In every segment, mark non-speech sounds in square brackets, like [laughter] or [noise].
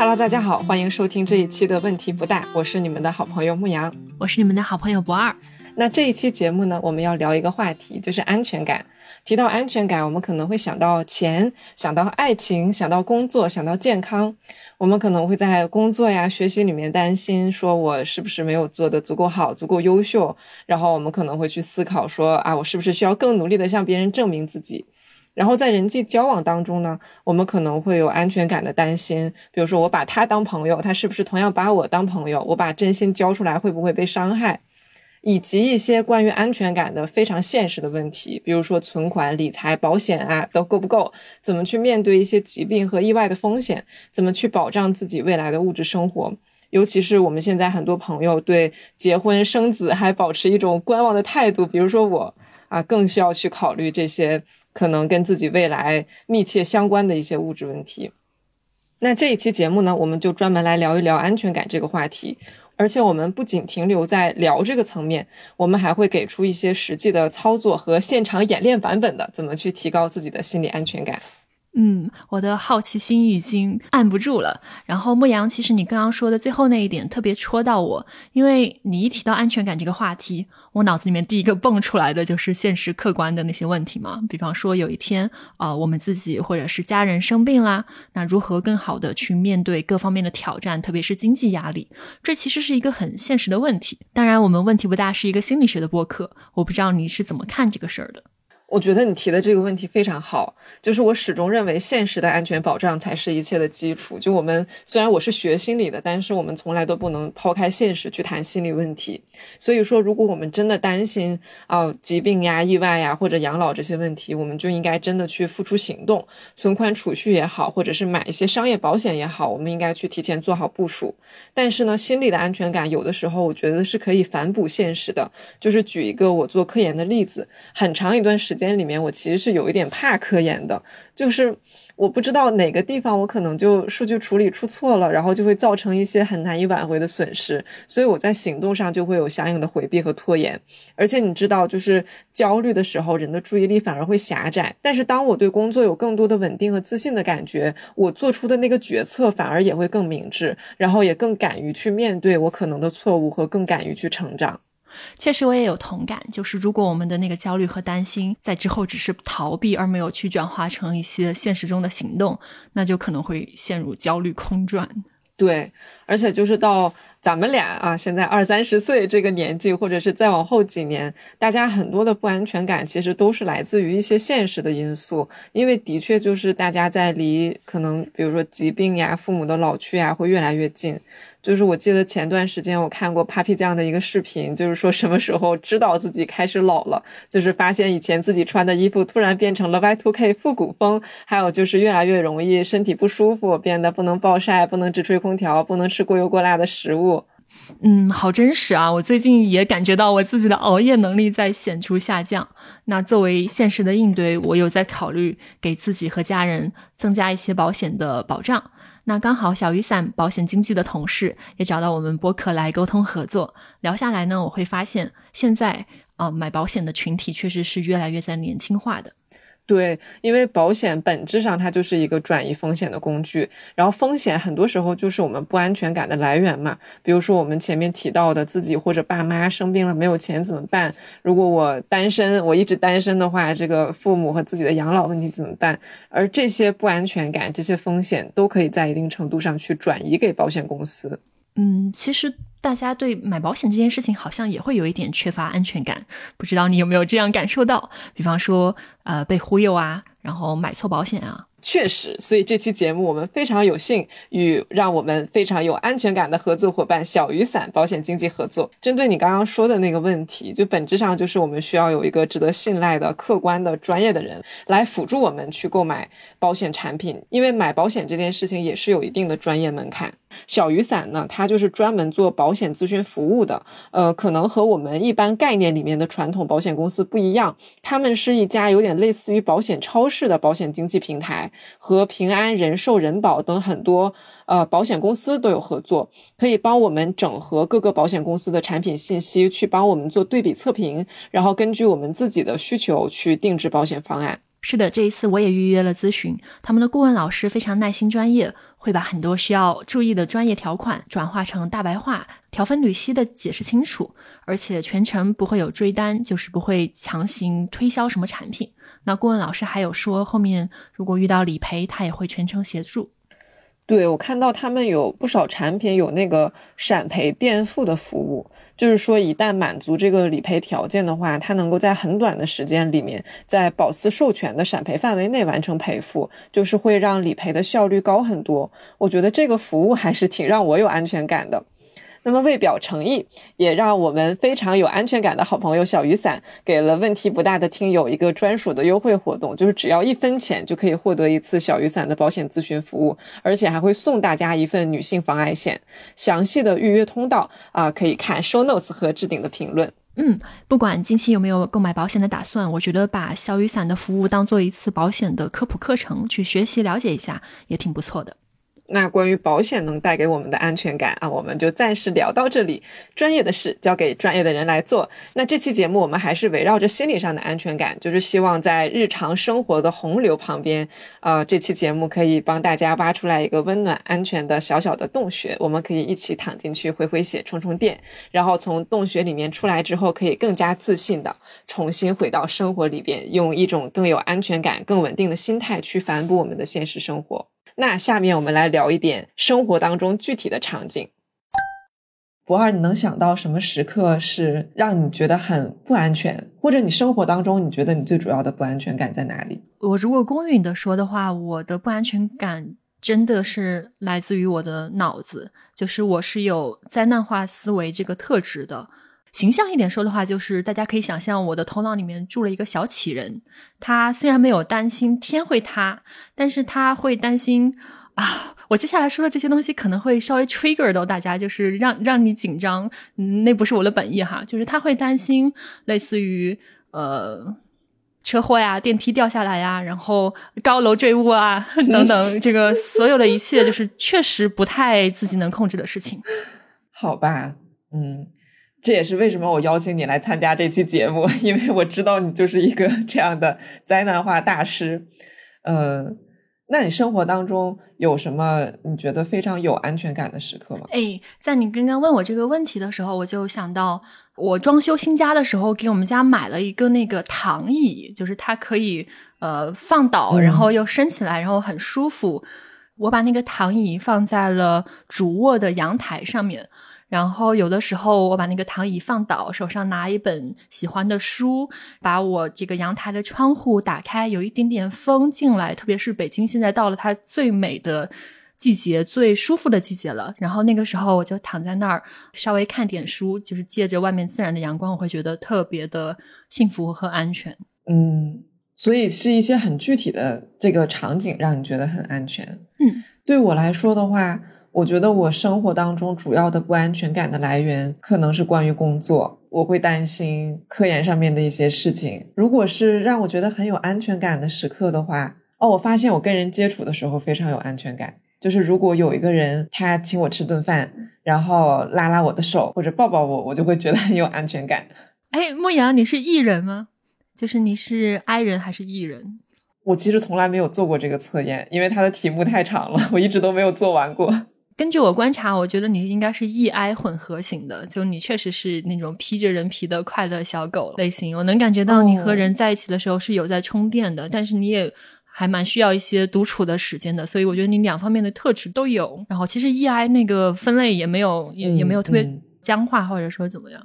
Hello，大家好，欢迎收听这一期的问题不大，我是你们的好朋友牧羊，我是你们的好朋友不二。那这一期节目呢，我们要聊一个话题，就是安全感。提到安全感，我们可能会想到钱，想到爱情，想到工作，想到健康。我们可能会在工作呀、学习里面担心，说我是不是没有做得足够好、足够优秀。然后我们可能会去思考说，啊，我是不是需要更努力的向别人证明自己？然后在人际交往当中呢，我们可能会有安全感的担心，比如说我把他当朋友，他是不是同样把我当朋友？我把真心交出来会不会被伤害？以及一些关于安全感的非常现实的问题，比如说存款、理财、保险啊，都够不够？怎么去面对一些疾病和意外的风险？怎么去保障自己未来的物质生活？尤其是我们现在很多朋友对结婚生子还保持一种观望的态度，比如说我啊，更需要去考虑这些可能跟自己未来密切相关的一些物质问题。那这一期节目呢，我们就专门来聊一聊安全感这个话题。而且我们不仅停留在聊这个层面，我们还会给出一些实际的操作和现场演练版本的，怎么去提高自己的心理安全感。嗯，我的好奇心已经按不住了。然后牧羊，其实你刚刚说的最后那一点特别戳到我，因为你一提到安全感这个话题，我脑子里面第一个蹦出来的就是现实客观的那些问题嘛。比方说有一天啊，我们自己或者是家人生病啦，那如何更好的去面对各方面的挑战，特别是经济压力，这其实是一个很现实的问题。当然，我们问题不大是一个心理学的播客，我不知道你是怎么看这个事儿的。我觉得你提的这个问题非常好，就是我始终认为现实的安全保障才是一切的基础。就我们虽然我是学心理的，但是我们从来都不能抛开现实去谈心理问题。所以说，如果我们真的担心啊疾病呀、意外呀或者养老这些问题，我们就应该真的去付出行动，存款储蓄也好，或者是买一些商业保险也好，我们应该去提前做好部署。但是呢，心理的安全感有的时候我觉得是可以反哺现实的。就是举一个我做科研的例子，很长一段时间间。里面，我其实是有一点怕科研的，就是我不知道哪个地方我可能就数据处理出错了，然后就会造成一些很难以挽回的损失，所以我在行动上就会有相应的回避和拖延。而且你知道，就是焦虑的时候，人的注意力反而会狭窄。但是当我对工作有更多的稳定和自信的感觉，我做出的那个决策反而也会更明智，然后也更敢于去面对我可能的错误和更敢于去成长。确实，我也有同感。就是如果我们的那个焦虑和担心在之后只是逃避，而没有去转化成一些现实中的行动，那就可能会陷入焦虑空转。对，而且就是到咱们俩啊，现在二三十岁这个年纪，或者是再往后几年，大家很多的不安全感其实都是来自于一些现实的因素。因为的确就是大家在离可能比如说疾病呀、父母的老去呀，会越来越近。就是我记得前段时间我看过 Papi 酱的一个视频，就是说什么时候知道自己开始老了，就是发现以前自己穿的衣服突然变成了 Y2K 复古风，还有就是越来越容易身体不舒服，变得不能暴晒，不能直吹空调，不能吃过油过辣的食物。嗯，好真实啊！我最近也感觉到我自己的熬夜能力在显著下降。那作为现实的应对，我有在考虑给自己和家人增加一些保险的保障。那刚好小雨伞保险经纪的同事也找到我们播客来沟通合作，聊下来呢，我会发现现在啊买保险的群体确实是越来越在年轻化的。对，因为保险本质上它就是一个转移风险的工具，然后风险很多时候就是我们不安全感的来源嘛。比如说我们前面提到的，自己或者爸妈生病了没有钱怎么办？如果我单身，我一直单身的话，这个父母和自己的养老问题怎么办？而这些不安全感、这些风险都可以在一定程度上去转移给保险公司。嗯，其实大家对买保险这件事情好像也会有一点缺乏安全感，不知道你有没有这样感受到？比方说，呃，被忽悠啊，然后买错保险啊。确实，所以这期节目我们非常有幸与让我们非常有安全感的合作伙伴小雨伞保险经纪合作。针对你刚刚说的那个问题，就本质上就是我们需要有一个值得信赖的、客观的、专业的人来辅助我们去购买保险产品，因为买保险这件事情也是有一定的专业门槛。小雨伞呢，它就是专门做保险咨询服务的，呃，可能和我们一般概念里面的传统保险公司不一样，他们是一家有点类似于保险超市的保险经纪平台。和平安人寿、人保等很多呃保险公司都有合作，可以帮我们整合各个保险公司的产品信息，去帮我们做对比测评，然后根据我们自己的需求去定制保险方案。是的，这一次我也预约了咨询，他们的顾问老师非常耐心专业，会把很多需要注意的专业条款转化成大白话，条分缕析的解释清楚，而且全程不会有追单，就是不会强行推销什么产品。那顾问老师还有说，后面如果遇到理赔，他也会全程协助。对，我看到他们有不少产品有那个闪赔垫付的服务，就是说一旦满足这个理赔条件的话，它能够在很短的时间里面，在保司授权的闪赔范围内完成赔付，就是会让理赔的效率高很多。我觉得这个服务还是挺让我有安全感的。那么为表诚意，也让我们非常有安全感的好朋友小雨伞给了问题不大的听友一个专属的优惠活动，就是只要一分钱就可以获得一次小雨伞的保险咨询服务，而且还会送大家一份女性防癌险。详细的预约通道啊，可以看 show notes 和置顶的评论。嗯，不管近期有没有购买保险的打算，我觉得把小雨伞的服务当做一次保险的科普课程去学习了解一下，也挺不错的。那关于保险能带给我们的安全感啊，我们就暂时聊到这里。专业的事交给专业的人来做。那这期节目我们还是围绕着心理上的安全感，就是希望在日常生活的洪流旁边，呃，这期节目可以帮大家挖出来一个温暖、安全的小小的洞穴，我们可以一起躺进去回回血、充充电，然后从洞穴里面出来之后，可以更加自信的重新回到生活里边，用一种更有安全感、更稳定的心态去反哺我们的现实生活。那下面我们来聊一点生活当中具体的场景。博二，你能想到什么时刻是让你觉得很不安全，或者你生活当中你觉得你最主要的不安全感在哪里？我如果公允的说的话，我的不安全感真的是来自于我的脑子，就是我是有灾难化思维这个特质的。形象一点说的话，就是大家可以想象我的头脑里面住了一个小启人，他虽然没有担心天会塌，但是他会担心啊，我接下来说的这些东西可能会稍微 trigger 到大家，就是让让你紧张，那不是我的本意哈，就是他会担心类似于呃车祸呀、电梯掉下来呀、然后高楼坠物啊 [laughs] 等等，这个所有的一切就是确实不太自己能控制的事情。[laughs] 好吧，嗯。这也是为什么我邀请你来参加这期节目，因为我知道你就是一个这样的灾难化大师。嗯，那你生活当中有什么你觉得非常有安全感的时刻吗？哎，在你刚刚问我这个问题的时候，我就想到我装修新家的时候，给我们家买了一个那个躺椅，就是它可以呃放倒，然后又升起来，然后很舒服。我把那个躺椅放在了主卧的阳台上面。然后有的时候我把那个躺椅放倒，手上拿一本喜欢的书，把我这个阳台的窗户打开，有一点点风进来。特别是北京现在到了它最美的季节、最舒服的季节了。然后那个时候我就躺在那儿，稍微看点书，就是借着外面自然的阳光，我会觉得特别的幸福和安全。嗯，所以是一些很具体的这个场景让你觉得很安全。嗯，对我来说的话。我觉得我生活当中主要的不安全感的来源可能是关于工作，我会担心科研上面的一些事情。如果是让我觉得很有安全感的时刻的话，哦，我发现我跟人接触的时候非常有安全感。就是如果有一个人他请我吃顿饭，然后拉拉我的手或者抱抱我，我就会觉得很有安全感。哎，牧羊，你是艺人吗？就是你是 I 人还是 E 人？我其实从来没有做过这个测验，因为它的题目太长了，我一直都没有做完过。根据我观察，我觉得你应该是 E I 混合型的，就你确实是那种披着人皮的快乐小狗类型。我能感觉到你和人在一起的时候是有在充电的，但是你也还蛮需要一些独处的时间的。所以我觉得你两方面的特质都有。然后其实 E I 那个分类也没有也也没有特别僵化，或者说怎么样。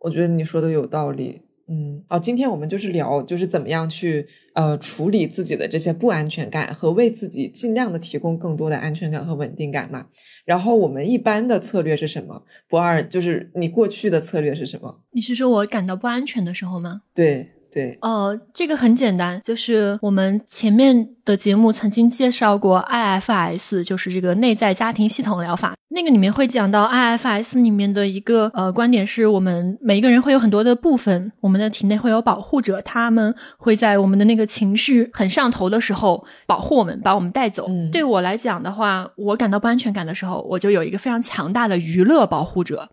我觉得你说的有道理。嗯，哦，今天我们就是聊，就是怎么样去呃处理自己的这些不安全感，和为自己尽量的提供更多的安全感和稳定感嘛。然后我们一般的策略是什么？不二就是你过去的策略是什么？你是说我感到不安全的时候吗？对。对，呃，这个很简单，就是我们前面的节目曾经介绍过 IFS，就是这个内在家庭系统疗法。那个里面会讲到 IFS 里面的一个呃观点，是我们每一个人会有很多的部分，我们的体内会有保护者，他们会在我们的那个情绪很上头的时候保护我们，把我们带走。对我来讲的话，我感到不安全感的时候，我就有一个非常强大的娱乐保护者。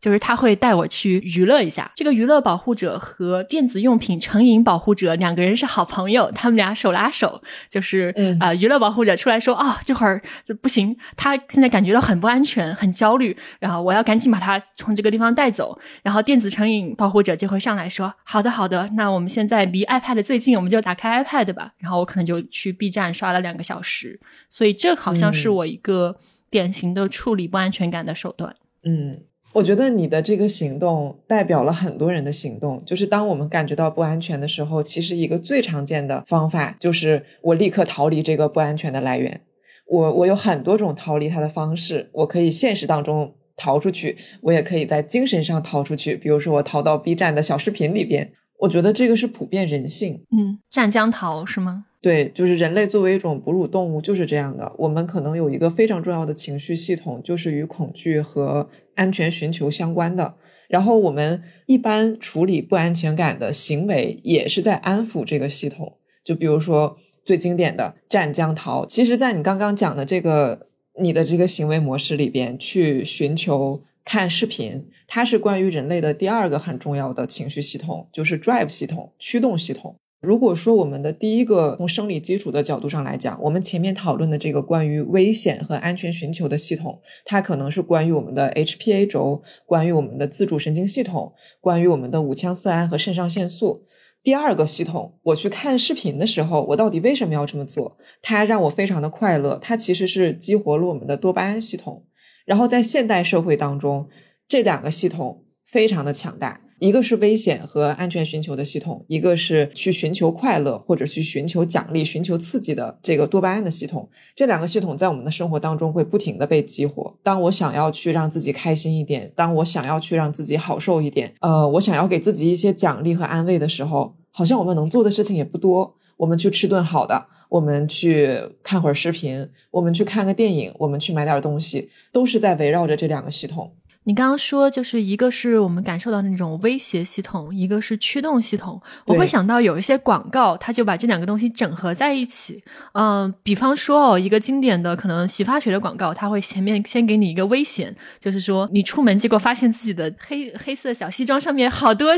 就是他会带我去娱乐一下。这个娱乐保护者和电子用品成瘾保护者两个人是好朋友，他们俩手拉手，就是啊，娱乐保护者出来说啊，这会儿不行，他现在感觉到很不安全，很焦虑，然后我要赶紧把他从这个地方带走。然后电子成瘾保护者就会上来说，好的，好的，那我们现在离 iPad 最近，我们就打开 iPad 吧。然后我可能就去 B 站刷了两个小时，所以这好像是我一个典型的处理不安全感的手段。嗯。我觉得你的这个行动代表了很多人的行动，就是当我们感觉到不安全的时候，其实一个最常见的方法就是我立刻逃离这个不安全的来源。我我有很多种逃离它的方式，我可以现实当中逃出去，我也可以在精神上逃出去。比如说我逃到 B 站的小视频里边，我觉得这个是普遍人性。嗯，战江逃是吗？对，就是人类作为一种哺乳动物就是这样的。我们可能有一个非常重要的情绪系统，就是与恐惧和安全寻求相关的。然后我们一般处理不安全感的行为，也是在安抚这个系统。就比如说最经典的战将逃，其实，在你刚刚讲的这个你的这个行为模式里边，去寻求看视频，它是关于人类的第二个很重要的情绪系统，就是 drive 系统，驱动系统。如果说我们的第一个从生理基础的角度上来讲，我们前面讨论的这个关于危险和安全寻求的系统，它可能是关于我们的 HPA 轴，关于我们的自主神经系统，关于我们的五羟色胺和肾上腺素。第二个系统，我去看视频的时候，我到底为什么要这么做？它让我非常的快乐，它其实是激活了我们的多巴胺系统。然后在现代社会当中，这两个系统非常的强大。一个是危险和安全寻求的系统，一个是去寻求快乐或者去寻求奖励、寻求刺激的这个多巴胺的系统。这两个系统在我们的生活当中会不停的被激活。当我想要去让自己开心一点，当我想要去让自己好受一点，呃，我想要给自己一些奖励和安慰的时候，好像我们能做的事情也不多。我们去吃顿好的，我们去看会儿视频，我们去看个电影，我们去买点东西，都是在围绕着这两个系统。你刚刚说，就是一个是我们感受到那种威胁系统，一个是驱动系统。我会想到有一些广告，它就把这两个东西整合在一起。嗯，比方说哦，一个经典的可能洗发水的广告，它会前面先给你一个危险，就是说你出门结果发现自己的黑黑色小西装上面好多。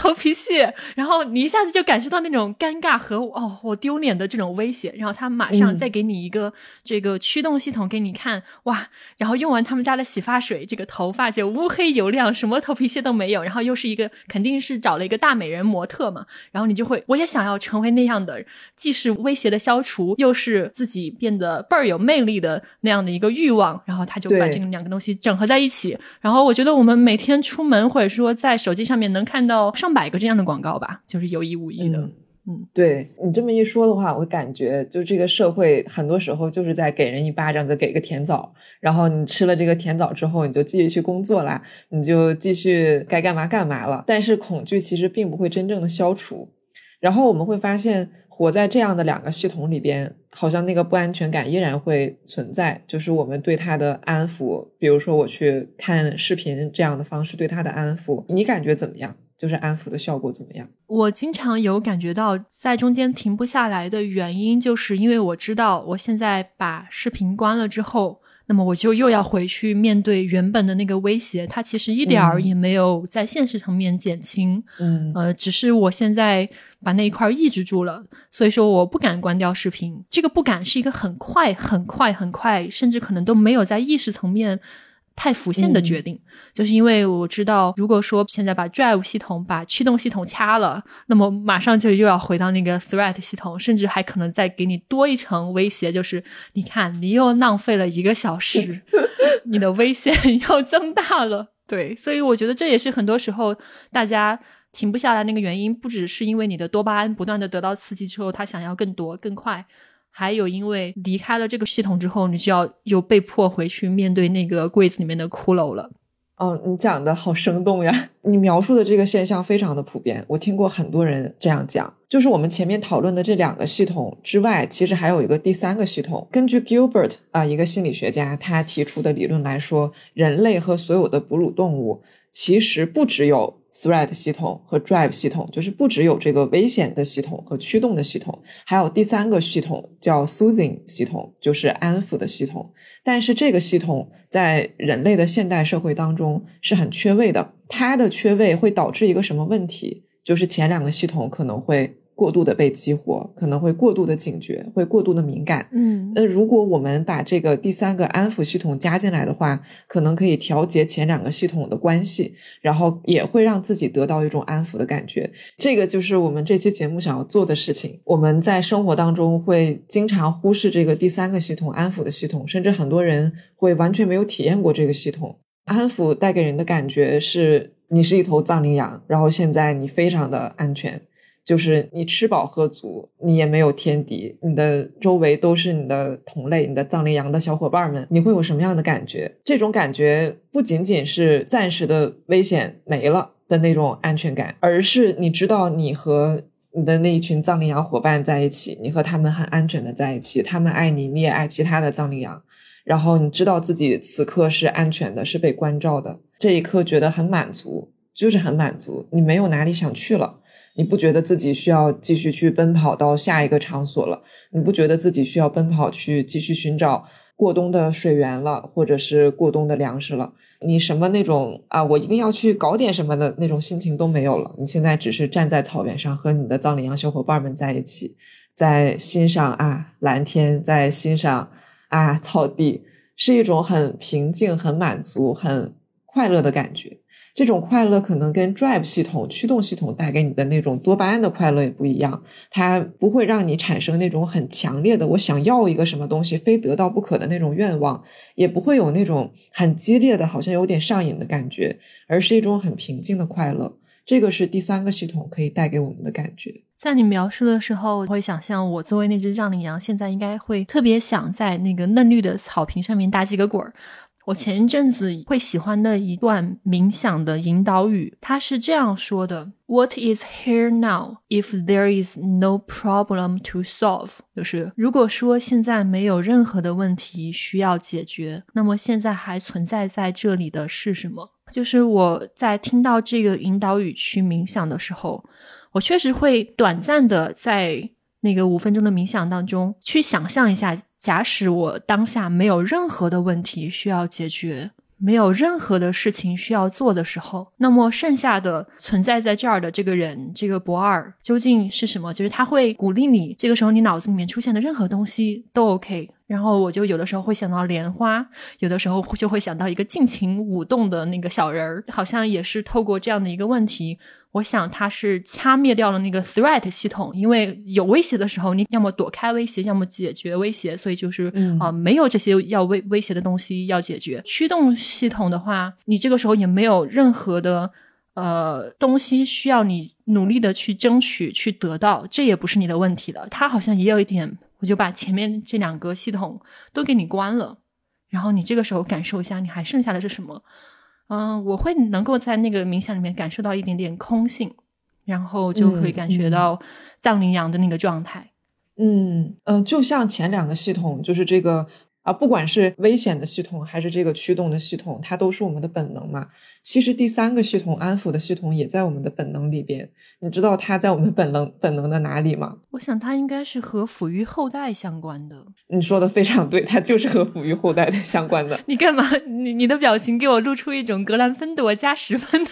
头皮屑，然后你一下子就感受到那种尴尬和哦，我丢脸的这种威胁，然后他马上再给你一个这个驱动系统给你看，哇，然后用完他们家的洗发水，这个头发就乌黑油亮，什么头皮屑都没有，然后又是一个肯定是找了一个大美人模特嘛，然后你就会，我也想要成为那样的，既是威胁的消除，又是自己变得倍儿有魅力的那样的一个欲望，然后他就把这个两个东西整合在一起，然后我觉得我们每天出门或者说在手机上面能看到。上百个这样的广告吧，就是有意无意的。嗯，对你这么一说的话，我感觉就这个社会很多时候就是在给人一巴掌，再给个甜枣。然后你吃了这个甜枣之后，你就继续去工作啦，你就继续该干嘛干嘛了。但是恐惧其实并不会真正的消除。然后我们会发现，活在这样的两个系统里边，好像那个不安全感依然会存在。就是我们对他的安抚，比如说我去看视频这样的方式对他的安抚，你感觉怎么样？就是安抚的效果怎么样？我经常有感觉到在中间停不下来的原因，就是因为我知道我现在把视频关了之后，那么我就又要回去面对原本的那个威胁，它其实一点儿也没有在现实层面减轻。嗯，呃，只是我现在把那一块抑制住了，所以说我不敢关掉视频。这个不敢是一个很快、很快、很快，甚至可能都没有在意识层面。太浮现的决定，就是因为我知道，如果说现在把 drive 系统、把驱动系统掐了，那么马上就又要回到那个 threat 系统，甚至还可能再给你多一层威胁，就是你看，你又浪费了一个小时，[laughs] 你的危险 [laughs] 又增大了。对，所以我觉得这也是很多时候大家停不下来那个原因，不只是因为你的多巴胺不断的得到刺激之后，他想要更多、更快。还有，因为离开了这个系统之后，你就要又被迫回去面对那个柜子里面的骷髅了。哦，你讲的好生动呀！[laughs] 你描述的这个现象非常的普遍，我听过很多人这样讲。就是我们前面讨论的这两个系统之外，其实还有一个第三个系统。根据 Gilbert 啊，一个心理学家，他提出的理论来说，人类和所有的哺乳动物其实不只有 threat 系统和 drive 系统，就是不只有这个危险的系统和驱动的系统，还有第三个系统叫 soothing 系统，就是安抚的系统。但是这个系统在人类的现代社会当中是很缺位的，它的缺位会导致一个什么问题？就是前两个系统可能会。过度的被激活，可能会过度的警觉，会过度的敏感。嗯，那如果我们把这个第三个安抚系统加进来的话，可能可以调节前两个系统的关系，然后也会让自己得到一种安抚的感觉。这个就是我们这期节目想要做的事情。我们在生活当中会经常忽视这个第三个系统安抚的系统，甚至很多人会完全没有体验过这个系统。安抚带给人的感觉是，你是一头藏羚羊，然后现在你非常的安全。就是你吃饱喝足，你也没有天敌，你的周围都是你的同类，你的藏羚羊的小伙伴们，你会有什么样的感觉？这种感觉不仅仅是暂时的危险没了的那种安全感，而是你知道你和你的那一群藏羚羊伙伴在一起，你和他们很安全的在一起，他们爱你，你也爱其他的藏羚羊，然后你知道自己此刻是安全的，是被关照的，这一刻觉得很满足，就是很满足，你没有哪里想去了。你不觉得自己需要继续去奔跑到下一个场所了？你不觉得自己需要奔跑去继续寻找过冬的水源了，或者是过冬的粮食了？你什么那种啊，我一定要去搞点什么的那种心情都没有了。你现在只是站在草原上，和你的藏羚羊小伙伴们在一起，在欣赏啊蓝天，在欣赏啊草地，是一种很平静、很满足、很快乐的感觉。这种快乐可能跟 drive 系统驱动系统带给你的那种多巴胺的快乐也不一样，它不会让你产生那种很强烈的我想要一个什么东西非得到不可的那种愿望，也不会有那种很激烈的好像有点上瘾的感觉，而是一种很平静的快乐。这个是第三个系统可以带给我们的感觉。在你描述的时候，我会想象我作为那只藏羚羊，现在应该会特别想在那个嫩绿的草坪上面打几个滚儿。我前一阵子会喜欢的一段冥想的引导语，它是这样说的：“What is here now if there is no problem to solve？” 就是如果说现在没有任何的问题需要解决，那么现在还存在在这里的是什么？就是我在听到这个引导语去冥想的时候，我确实会短暂的在那个五分钟的冥想当中去想象一下。假使我当下没有任何的问题需要解决，没有任何的事情需要做的时候，那么剩下的存在在这儿的这个人，这个博二究竟是什么？就是他会鼓励你，这个时候你脑子里面出现的任何东西都 OK。然后我就有的时候会想到莲花，有的时候就会想到一个尽情舞动的那个小人儿，好像也是透过这样的一个问题。我想他是掐灭掉了那个 threat 系统，因为有威胁的时候，你要么躲开威胁，要么解决威胁，所以就是啊，没有这些要威威胁的东西要解决。驱动系统的话，你这个时候也没有任何的呃东西需要你努力的去争取去得到，这也不是你的问题了。它好像也有一点。我就把前面这两个系统都给你关了，然后你这个时候感受一下，你还剩下的是什么？嗯，我会能够在那个冥想里面感受到一点点空性，然后就会感觉到藏羚羊的那个状态。嗯嗯，就像前两个系统，就是这个。啊，不管是危险的系统还是这个驱动的系统，它都是我们的本能嘛。其实第三个系统安抚的系统也在我们的本能里边。你知道它在我们本能本能的哪里吗？我想它应该是和抚育后代相关的。你说的非常对，它就是和抚育后代的相关的。[laughs] 你干嘛？你你的表情给我露出一种格兰芬多加十分的。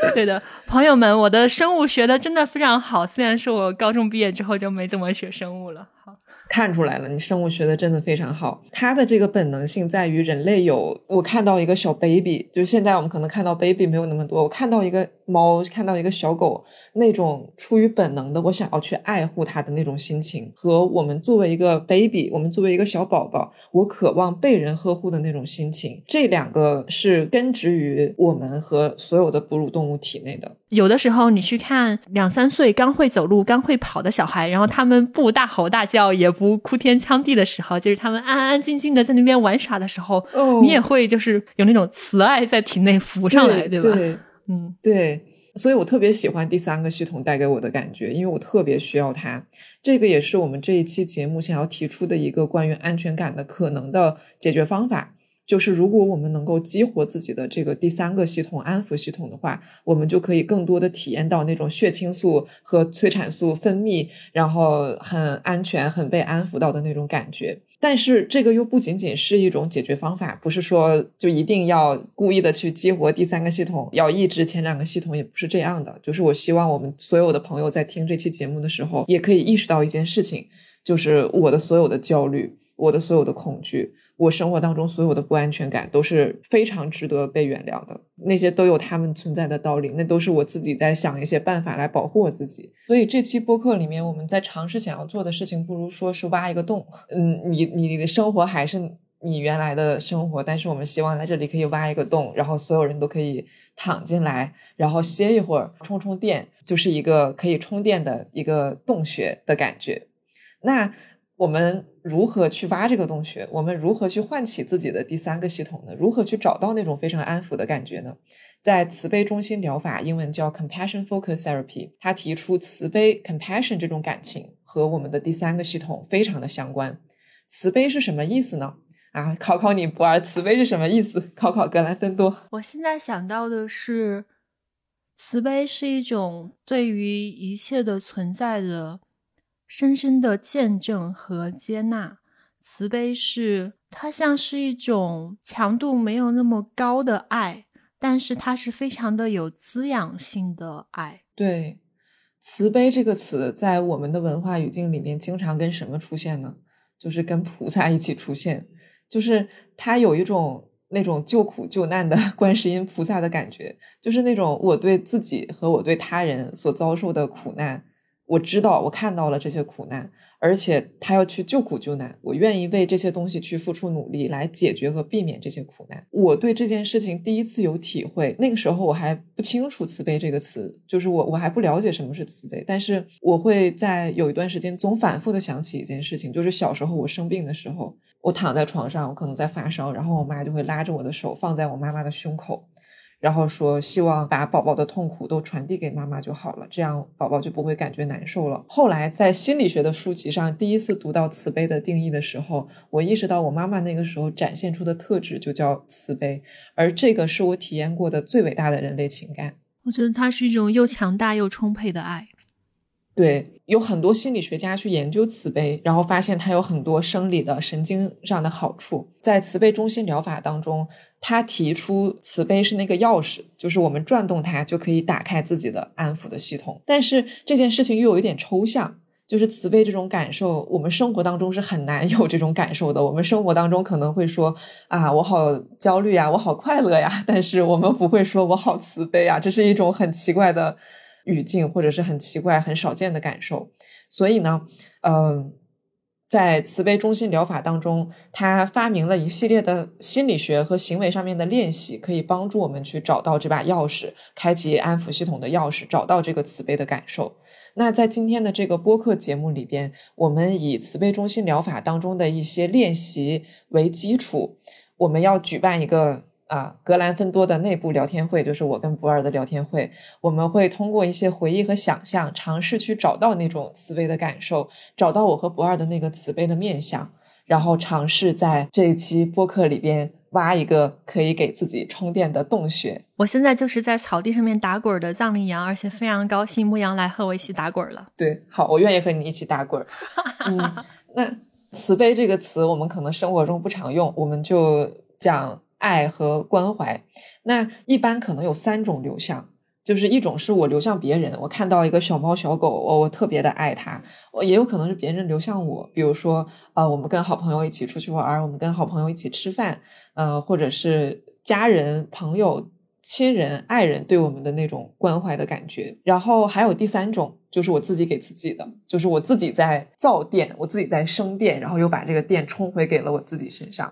[laughs] 对的，朋友们，我的生物学的真的非常好。虽然说我高中毕业之后就没怎么学生物了。好。看出来了，你生物学的真的非常好。它的这个本能性在于人类有，我看到一个小 baby，就是现在我们可能看到 baby 没有那么多，我看到一个猫，看到一个小狗，那种出于本能的我想要去爱护它的那种心情，和我们作为一个 baby，我们作为一个小宝宝，我渴望被人呵护的那种心情，这两个是根植于我们和所有的哺乳动物体内的。有的时候你去看两三岁刚会走路、刚会跑的小孩，然后他们不大吼大叫，也不哭天抢地的时候，就是他们安安静静的在那边玩耍的时候，你也会就是有那种慈爱在体内浮上来，对吧？嗯，对。所以我特别喜欢第三个系统带给我的感觉，因为我特别需要它。这个也是我们这一期节目想要提出的一个关于安全感的可能的解决方法。就是如果我们能够激活自己的这个第三个系统安抚系统的话，我们就可以更多的体验到那种血清素和催产素分泌，然后很安全、很被安抚到的那种感觉。但是这个又不仅仅是一种解决方法，不是说就一定要故意的去激活第三个系统，要抑制前两个系统，也不是这样的。就是我希望我们所有的朋友在听这期节目的时候，也可以意识到一件事情，就是我的所有的焦虑，我的所有的恐惧。我生活当中所有的不安全感都是非常值得被原谅的，那些都有他们存在的道理，那都是我自己在想一些办法来保护我自己。所以这期播客里面，我们在尝试想要做的事情，不如说是挖一个洞。嗯，你你的生活还是你原来的生活，但是我们希望在这里可以挖一个洞，然后所有人都可以躺进来，然后歇一会儿，充充电，就是一个可以充电的一个洞穴的感觉。那。我们如何去挖这个洞穴？我们如何去唤起自己的第三个系统呢？如何去找到那种非常安抚的感觉呢？在慈悲中心疗法，英文叫 Compassion Focus Therapy，他提出慈悲 Compassion 这种感情和我们的第三个系统非常的相关。慈悲是什么意思呢？啊，考考你，博尔，慈悲是什么意思？考考格兰芬多。我现在想到的是，慈悲是一种对于一切的存在的。深深的见证和接纳，慈悲是它像是一种强度没有那么高的爱，但是它是非常的有滋养性的爱。对，慈悲这个词在我们的文化语境里面经常跟什么出现呢？就是跟菩萨一起出现，就是它有一种那种救苦救难的 [laughs] 观世音菩萨的感觉，就是那种我对自己和我对他人所遭受的苦难。我知道，我看到了这些苦难，而且他要去救苦救难，我愿意为这些东西去付出努力，来解决和避免这些苦难。我对这件事情第一次有体会，那个时候我还不清楚“慈悲”这个词，就是我我还不了解什么是慈悲，但是我会在有一段时间总反复的想起一件事情，就是小时候我生病的时候，我躺在床上，我可能在发烧，然后我妈就会拉着我的手放在我妈妈的胸口。然后说，希望把宝宝的痛苦都传递给妈妈就好了，这样宝宝就不会感觉难受了。后来在心理学的书籍上第一次读到慈悲的定义的时候，我意识到我妈妈那个时候展现出的特质就叫慈悲，而这个是我体验过的最伟大的人类情感。我觉得它是一种又强大又充沛的爱。对，有很多心理学家去研究慈悲，然后发现它有很多生理的、神经上的好处。在慈悲中心疗法当中，他提出慈悲是那个钥匙，就是我们转动它就可以打开自己的安抚的系统。但是这件事情又有一点抽象，就是慈悲这种感受，我们生活当中是很难有这种感受的。我们生活当中可能会说啊，我好焦虑呀，我好快乐呀，但是我们不会说我好慈悲啊，这是一种很奇怪的。语境或者是很奇怪、很少见的感受，所以呢，嗯，在慈悲中心疗法当中，他发明了一系列的心理学和行为上面的练习，可以帮助我们去找到这把钥匙，开启安抚系统的钥匙，找到这个慈悲的感受。那在今天的这个播客节目里边，我们以慈悲中心疗法当中的一些练习为基础，我们要举办一个。啊，格兰芬多的内部聊天会就是我跟博尔的聊天会。我们会通过一些回忆和想象，尝试去找到那种慈悲的感受，找到我和博尔的那个慈悲的面相，然后尝试在这一期播客里边挖一个可以给自己充电的洞穴。我现在就是在草地上面打滚的藏羚羊，而且非常高兴牧羊来和我一起打滚了。对，好，我愿意和你一起打滚。嗯，[laughs] 那慈悲这个词我们可能生活中不常用，我们就讲。爱和关怀，那一般可能有三种流向，就是一种是我流向别人，我看到一个小猫小狗，我我特别的爱它；我也有可能是别人流向我，比如说，呃，我们跟好朋友一起出去玩，我们跟好朋友一起吃饭，呃，或者是家人、朋友、亲人、爱人对我们的那种关怀的感觉。然后还有第三种，就是我自己给自己的，就是我自己在造电，我自己在生电，然后又把这个电充回给了我自己身上。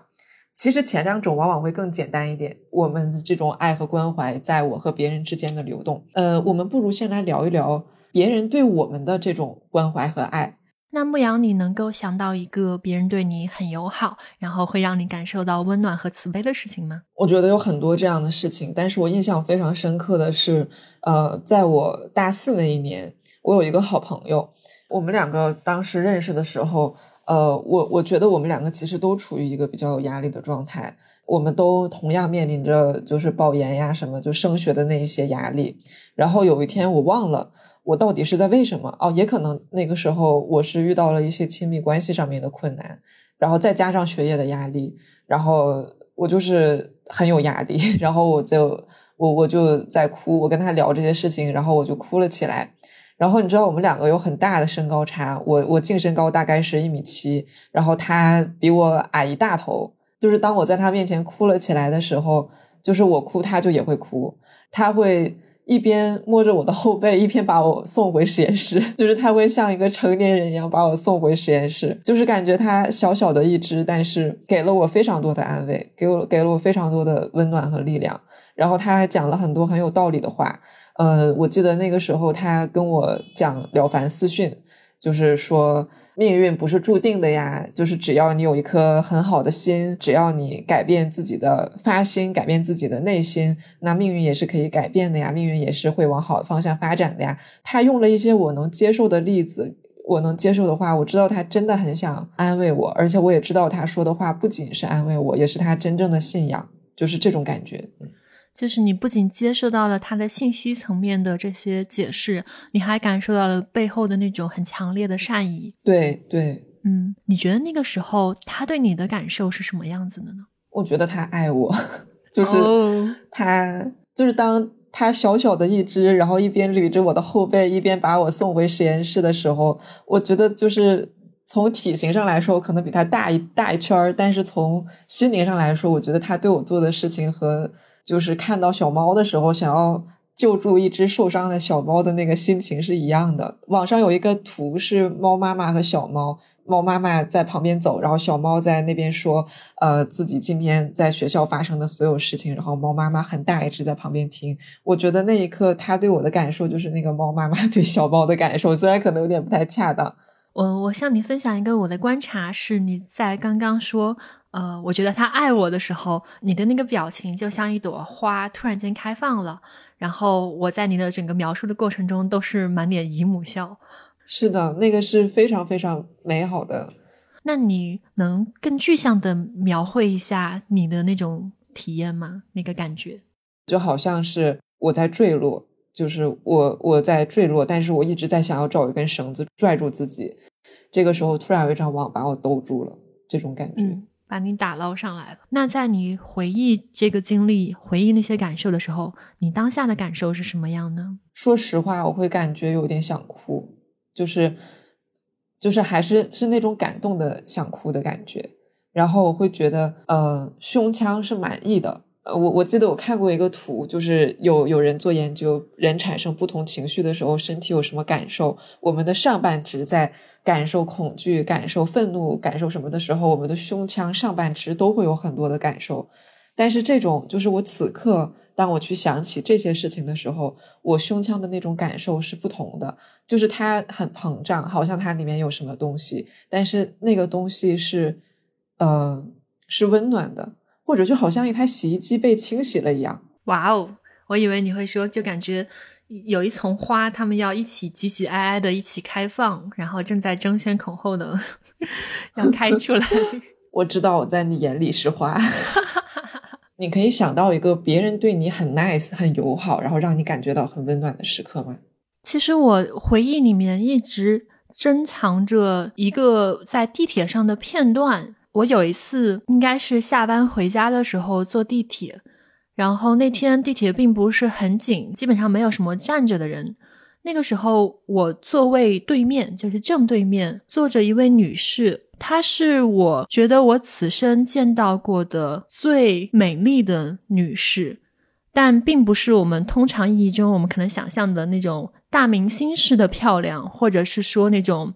其实前两种往往会更简单一点，我们的这种爱和关怀，在我和别人之间的流动。呃，我们不如先来聊一聊别人对我们的这种关怀和爱。那牧羊，你能够想到一个别人对你很友好，然后会让你感受到温暖和慈悲的事情吗？我觉得有很多这样的事情，但是我印象非常深刻的是，呃，在我大四那一年，我有一个好朋友，我们两个当时认识的时候。呃，我我觉得我们两个其实都处于一个比较有压力的状态。我们都同样面临着就是保研呀什么就升学的那一些压力。然后有一天我忘了我到底是在为什么哦，也可能那个时候我是遇到了一些亲密关系上面的困难，然后再加上学业的压力，然后我就是很有压力，然后我就我我就在哭，我跟他聊这些事情，然后我就哭了起来。然后你知道我们两个有很大的身高差，我我净身高大概是一米七，然后他比我矮一大头。就是当我在他面前哭了起来的时候，就是我哭他就也会哭，他会一边摸着我的后背，一边把我送回实验室。[laughs] 就是他会像一个成年人一样把我送回实验室，就是感觉他小小的一只，但是给了我非常多的安慰，给我给了我非常多的温暖和力量。然后他还讲了很多很有道理的话。呃，我记得那个时候他跟我讲《了凡四训》，就是说命运不是注定的呀，就是只要你有一颗很好的心，只要你改变自己的发心，改变自己的内心，那命运也是可以改变的呀，命运也是会往好的方向发展的呀。他用了一些我能接受的例子，我能接受的话，我知道他真的很想安慰我，而且我也知道他说的话不仅是安慰我，也是他真正的信仰，就是这种感觉。就是你不仅接受到了他的信息层面的这些解释，你还感受到了背后的那种很强烈的善意。对对，嗯，你觉得那个时候他对你的感受是什么样子的呢？我觉得他爱我，[laughs] 就是他，就是当他小小的一只，然后一边捋着我的后背，一边把我送回实验室的时候，我觉得就是从体型上来说，我可能比他大一大一圈儿，但是从心灵上来说，我觉得他对我做的事情和。就是看到小猫的时候，想要救助一只受伤的小猫的那个心情是一样的。网上有一个图是猫妈妈和小猫，猫妈妈在旁边走，然后小猫在那边说，呃，自己今天在学校发生的所有事情，然后猫妈妈很大一只在旁边听。我觉得那一刻他对我的感受就是那个猫妈妈 [laughs] 对小猫的感受，虽然可能有点不太恰当。我我向你分享一个我的观察，是你在刚刚说。呃，我觉得他爱我的时候，你的那个表情就像一朵花突然间开放了。然后我在你的整个描述的过程中都是满脸姨母笑。是的，那个是非常非常美好的。那你能更具象的描绘一下你的那种体验吗？那个感觉就好像是我在坠落，就是我我在坠落，但是我一直在想要找一根绳子拽住自己。这个时候突然有一张网把我兜住了，这种感觉。把你打捞上来了。那在你回忆这个经历、回忆那些感受的时候，你当下的感受是什么样呢？说实话，我会感觉有点想哭，就是，就是还是是那种感动的想哭的感觉。然后我会觉得，呃，胸腔是满意的。呃，我我记得我看过一个图，就是有有人做研究，人产生不同情绪的时候，身体有什么感受？我们的上半肢在感受恐惧、感受愤怒、感受什么的时候，我们的胸腔上半肢都会有很多的感受。但是这种就是我此刻当我去想起这些事情的时候，我胸腔的那种感受是不同的，就是它很膨胀，好像它里面有什么东西，但是那个东西是，呃，是温暖的。或者就好像一台洗衣机被清洗了一样。哇哦，我以为你会说，就感觉有一丛花，他们要一起挤挤挨挨的一起开放，然后正在争先恐后的 [laughs] 要开出来。[laughs] 我知道我在你眼里是花。[laughs] 你可以想到一个别人对你很 nice、很友好，然后让你感觉到很温暖的时刻吗？其实我回忆里面一直珍藏着一个在地铁上的片段。我有一次应该是下班回家的时候坐地铁，然后那天地铁并不是很紧，基本上没有什么站着的人。那个时候我座位对面就是正对面坐着一位女士，她是我觉得我此生见到过的最美丽的女士，但并不是我们通常意义中我们可能想象的那种大明星式的漂亮，或者是说那种。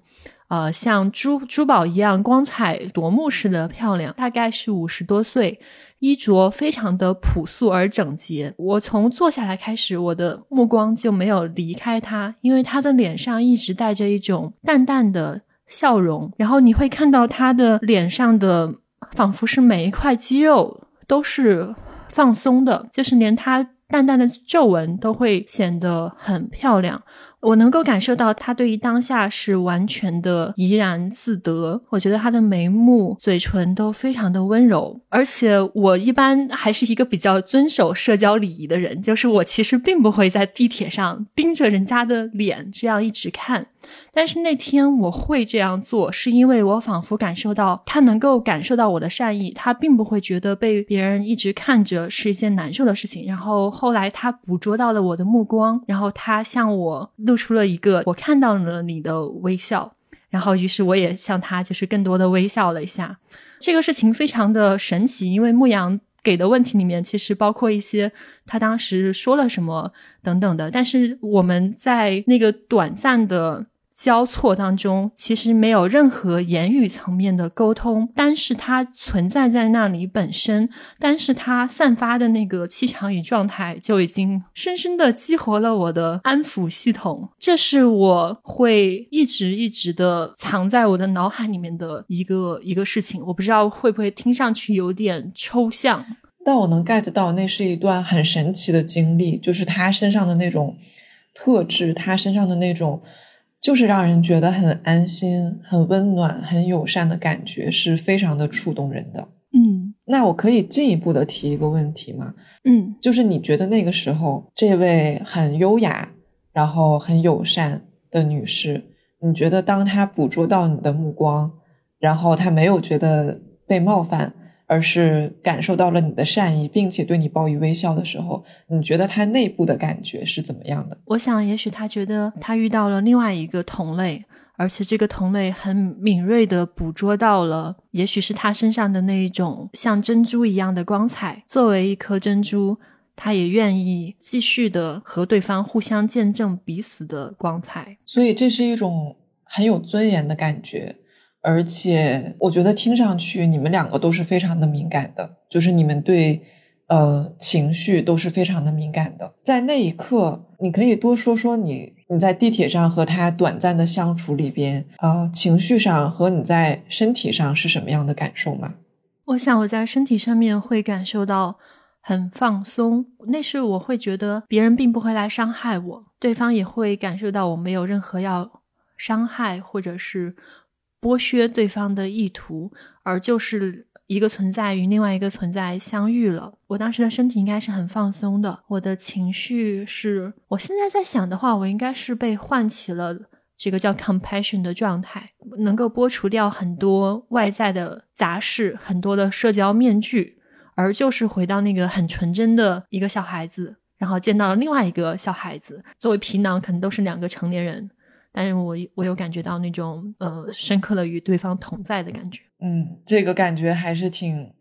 呃，像珠珠宝一样光彩夺目似的漂亮，大概是五十多岁，衣着非常的朴素而整洁。我从坐下来开始，我的目光就没有离开她，因为她的脸上一直带着一种淡淡的笑容。然后你会看到她的脸上的，仿佛是每一块肌肉都是放松的，就是连她淡淡的皱纹都会显得很漂亮。我能够感受到他对于当下是完全的怡然自得。我觉得他的眉目、嘴唇都非常的温柔，而且我一般还是一个比较遵守社交礼仪的人，就是我其实并不会在地铁上盯着人家的脸这样一直看。但是那天我会这样做，是因为我仿佛感受到他能够感受到我的善意，他并不会觉得被别人一直看着是一件难受的事情。然后后来他捕捉到了我的目光，然后他向我露出了一个我看到了你的微笑，然后于是我也向他就是更多的微笑了一下。这个事情非常的神奇，因为牧羊。给的问题里面其实包括一些他当时说了什么等等的，但是我们在那个短暂的。交错当中，其实没有任何言语层面的沟通，但是它存在在那里本身，但是它散发的那个气场与状态，就已经深深的激活了我的安抚系统。这是我会一直一直的藏在我的脑海里面的一个一个事情。我不知道会不会听上去有点抽象，但我能 get 到那是一段很神奇的经历，就是他身上的那种特质，他身上的那种。就是让人觉得很安心、很温暖、很友善的感觉，是非常的触动人的。嗯，那我可以进一步的提一个问题吗？嗯，就是你觉得那个时候，这位很优雅、然后很友善的女士，你觉得当她捕捉到你的目光，然后她没有觉得被冒犯？而是感受到了你的善意，并且对你报以微笑的时候，你觉得他内部的感觉是怎么样的？我想，也许他觉得他遇到了另外一个同类，而且这个同类很敏锐的捕捉到了，也许是他身上的那一种像珍珠一样的光彩。作为一颗珍珠，他也愿意继续的和对方互相见证彼此的光彩。所以，这是一种很有尊严的感觉。而且我觉得听上去你们两个都是非常的敏感的，就是你们对呃情绪都是非常的敏感的。在那一刻，你可以多说说你你在地铁上和他短暂的相处里边啊，情绪上和你在身体上是什么样的感受吗？我想我在身体上面会感受到很放松，那是我会觉得别人并不会来伤害我，对方也会感受到我没有任何要伤害或者是。剥削对方的意图，而就是一个存在与另外一个存在相遇了。我当时的身体应该是很放松的，我的情绪是，我现在在想的话，我应该是被唤起了这个叫 compassion 的状态，能够剥除掉很多外在的杂事，很多的社交面具，而就是回到那个很纯真的一个小孩子，然后见到了另外一个小孩子，作为皮囊，可能都是两个成年人。但是我我有感觉到那种呃深刻的与对方同在的感觉，嗯，这个感觉还是挺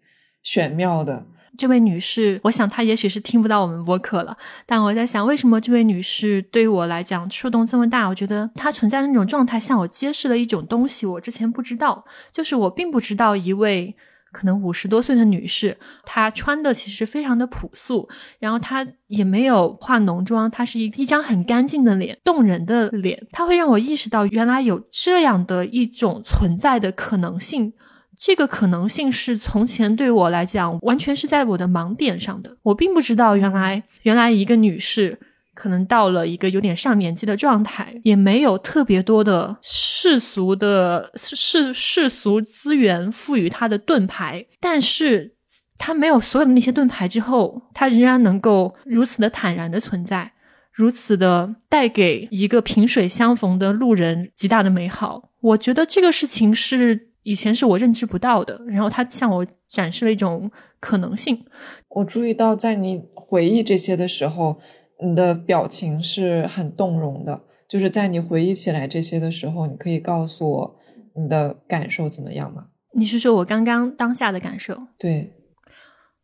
玄妙的。这位女士，我想她也许是听不到我们播客了，但我在想，为什么这位女士对我来讲触动这么大？我觉得她存在的那种状态，向我揭示了一种东西，我之前不知道，就是我并不知道一位。可能五十多岁的女士，她穿的其实非常的朴素，然后她也没有化浓妆，她是一一张很干净的脸，动人的脸，她会让我意识到原来有这样的一种存在的可能性。这个可能性是从前对我来讲完全是在我的盲点上的，我并不知道原来原来一个女士。可能到了一个有点上年纪的状态，也没有特别多的世俗的世世俗资源赋予他的盾牌，但是他没有所有的那些盾牌之后，他仍然能够如此的坦然的存在，如此的带给一个萍水相逢的路人极大的美好。我觉得这个事情是以前是我认知不到的，然后他向我展示了一种可能性。我注意到，在你回忆这些的时候。你的表情是很动容的，就是在你回忆起来这些的时候，你可以告诉我你的感受怎么样吗？你是说我刚刚当下的感受？对，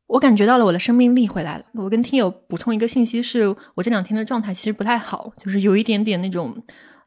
我感觉到了我的生命力回来了。我跟听友补充一个信息，是我这两天的状态其实不太好，就是有一点点那种。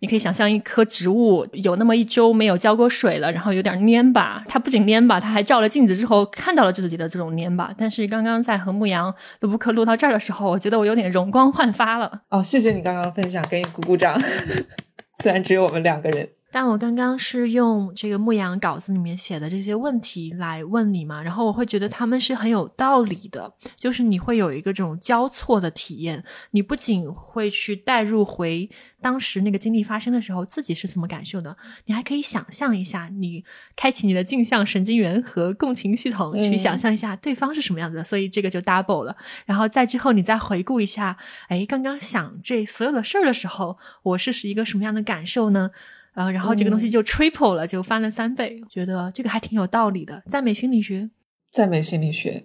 你可以想象一棵植物有那么一周没有浇过水了，然后有点蔫吧。它不仅蔫吧，它还照了镜子之后看到了自己的这种蔫吧。但是刚刚在和牧羊录播课录到这儿的时候，我觉得我有点容光焕发了。哦，谢谢你刚刚分享，给你鼓鼓掌。[laughs] 虽然只有我们两个人。但我刚刚是用这个牧羊稿子里面写的这些问题来问你嘛，然后我会觉得他们是很有道理的，就是你会有一个这种交错的体验，你不仅会去带入回当时那个经历发生的时候自己是怎么感受的，你还可以想象一下，你开启你的镜像神经元和共情系统去想象一下对方是什么样子的，所以这个就 double 了。然后在之后你再回顾一下，哎，刚刚想这所有的事儿的时候，我是是一个什么样的感受呢？呃，然后这个东西就 triple 了，就翻了三倍，觉得这个还挺有道理的。赞美心理学，赞美心理学。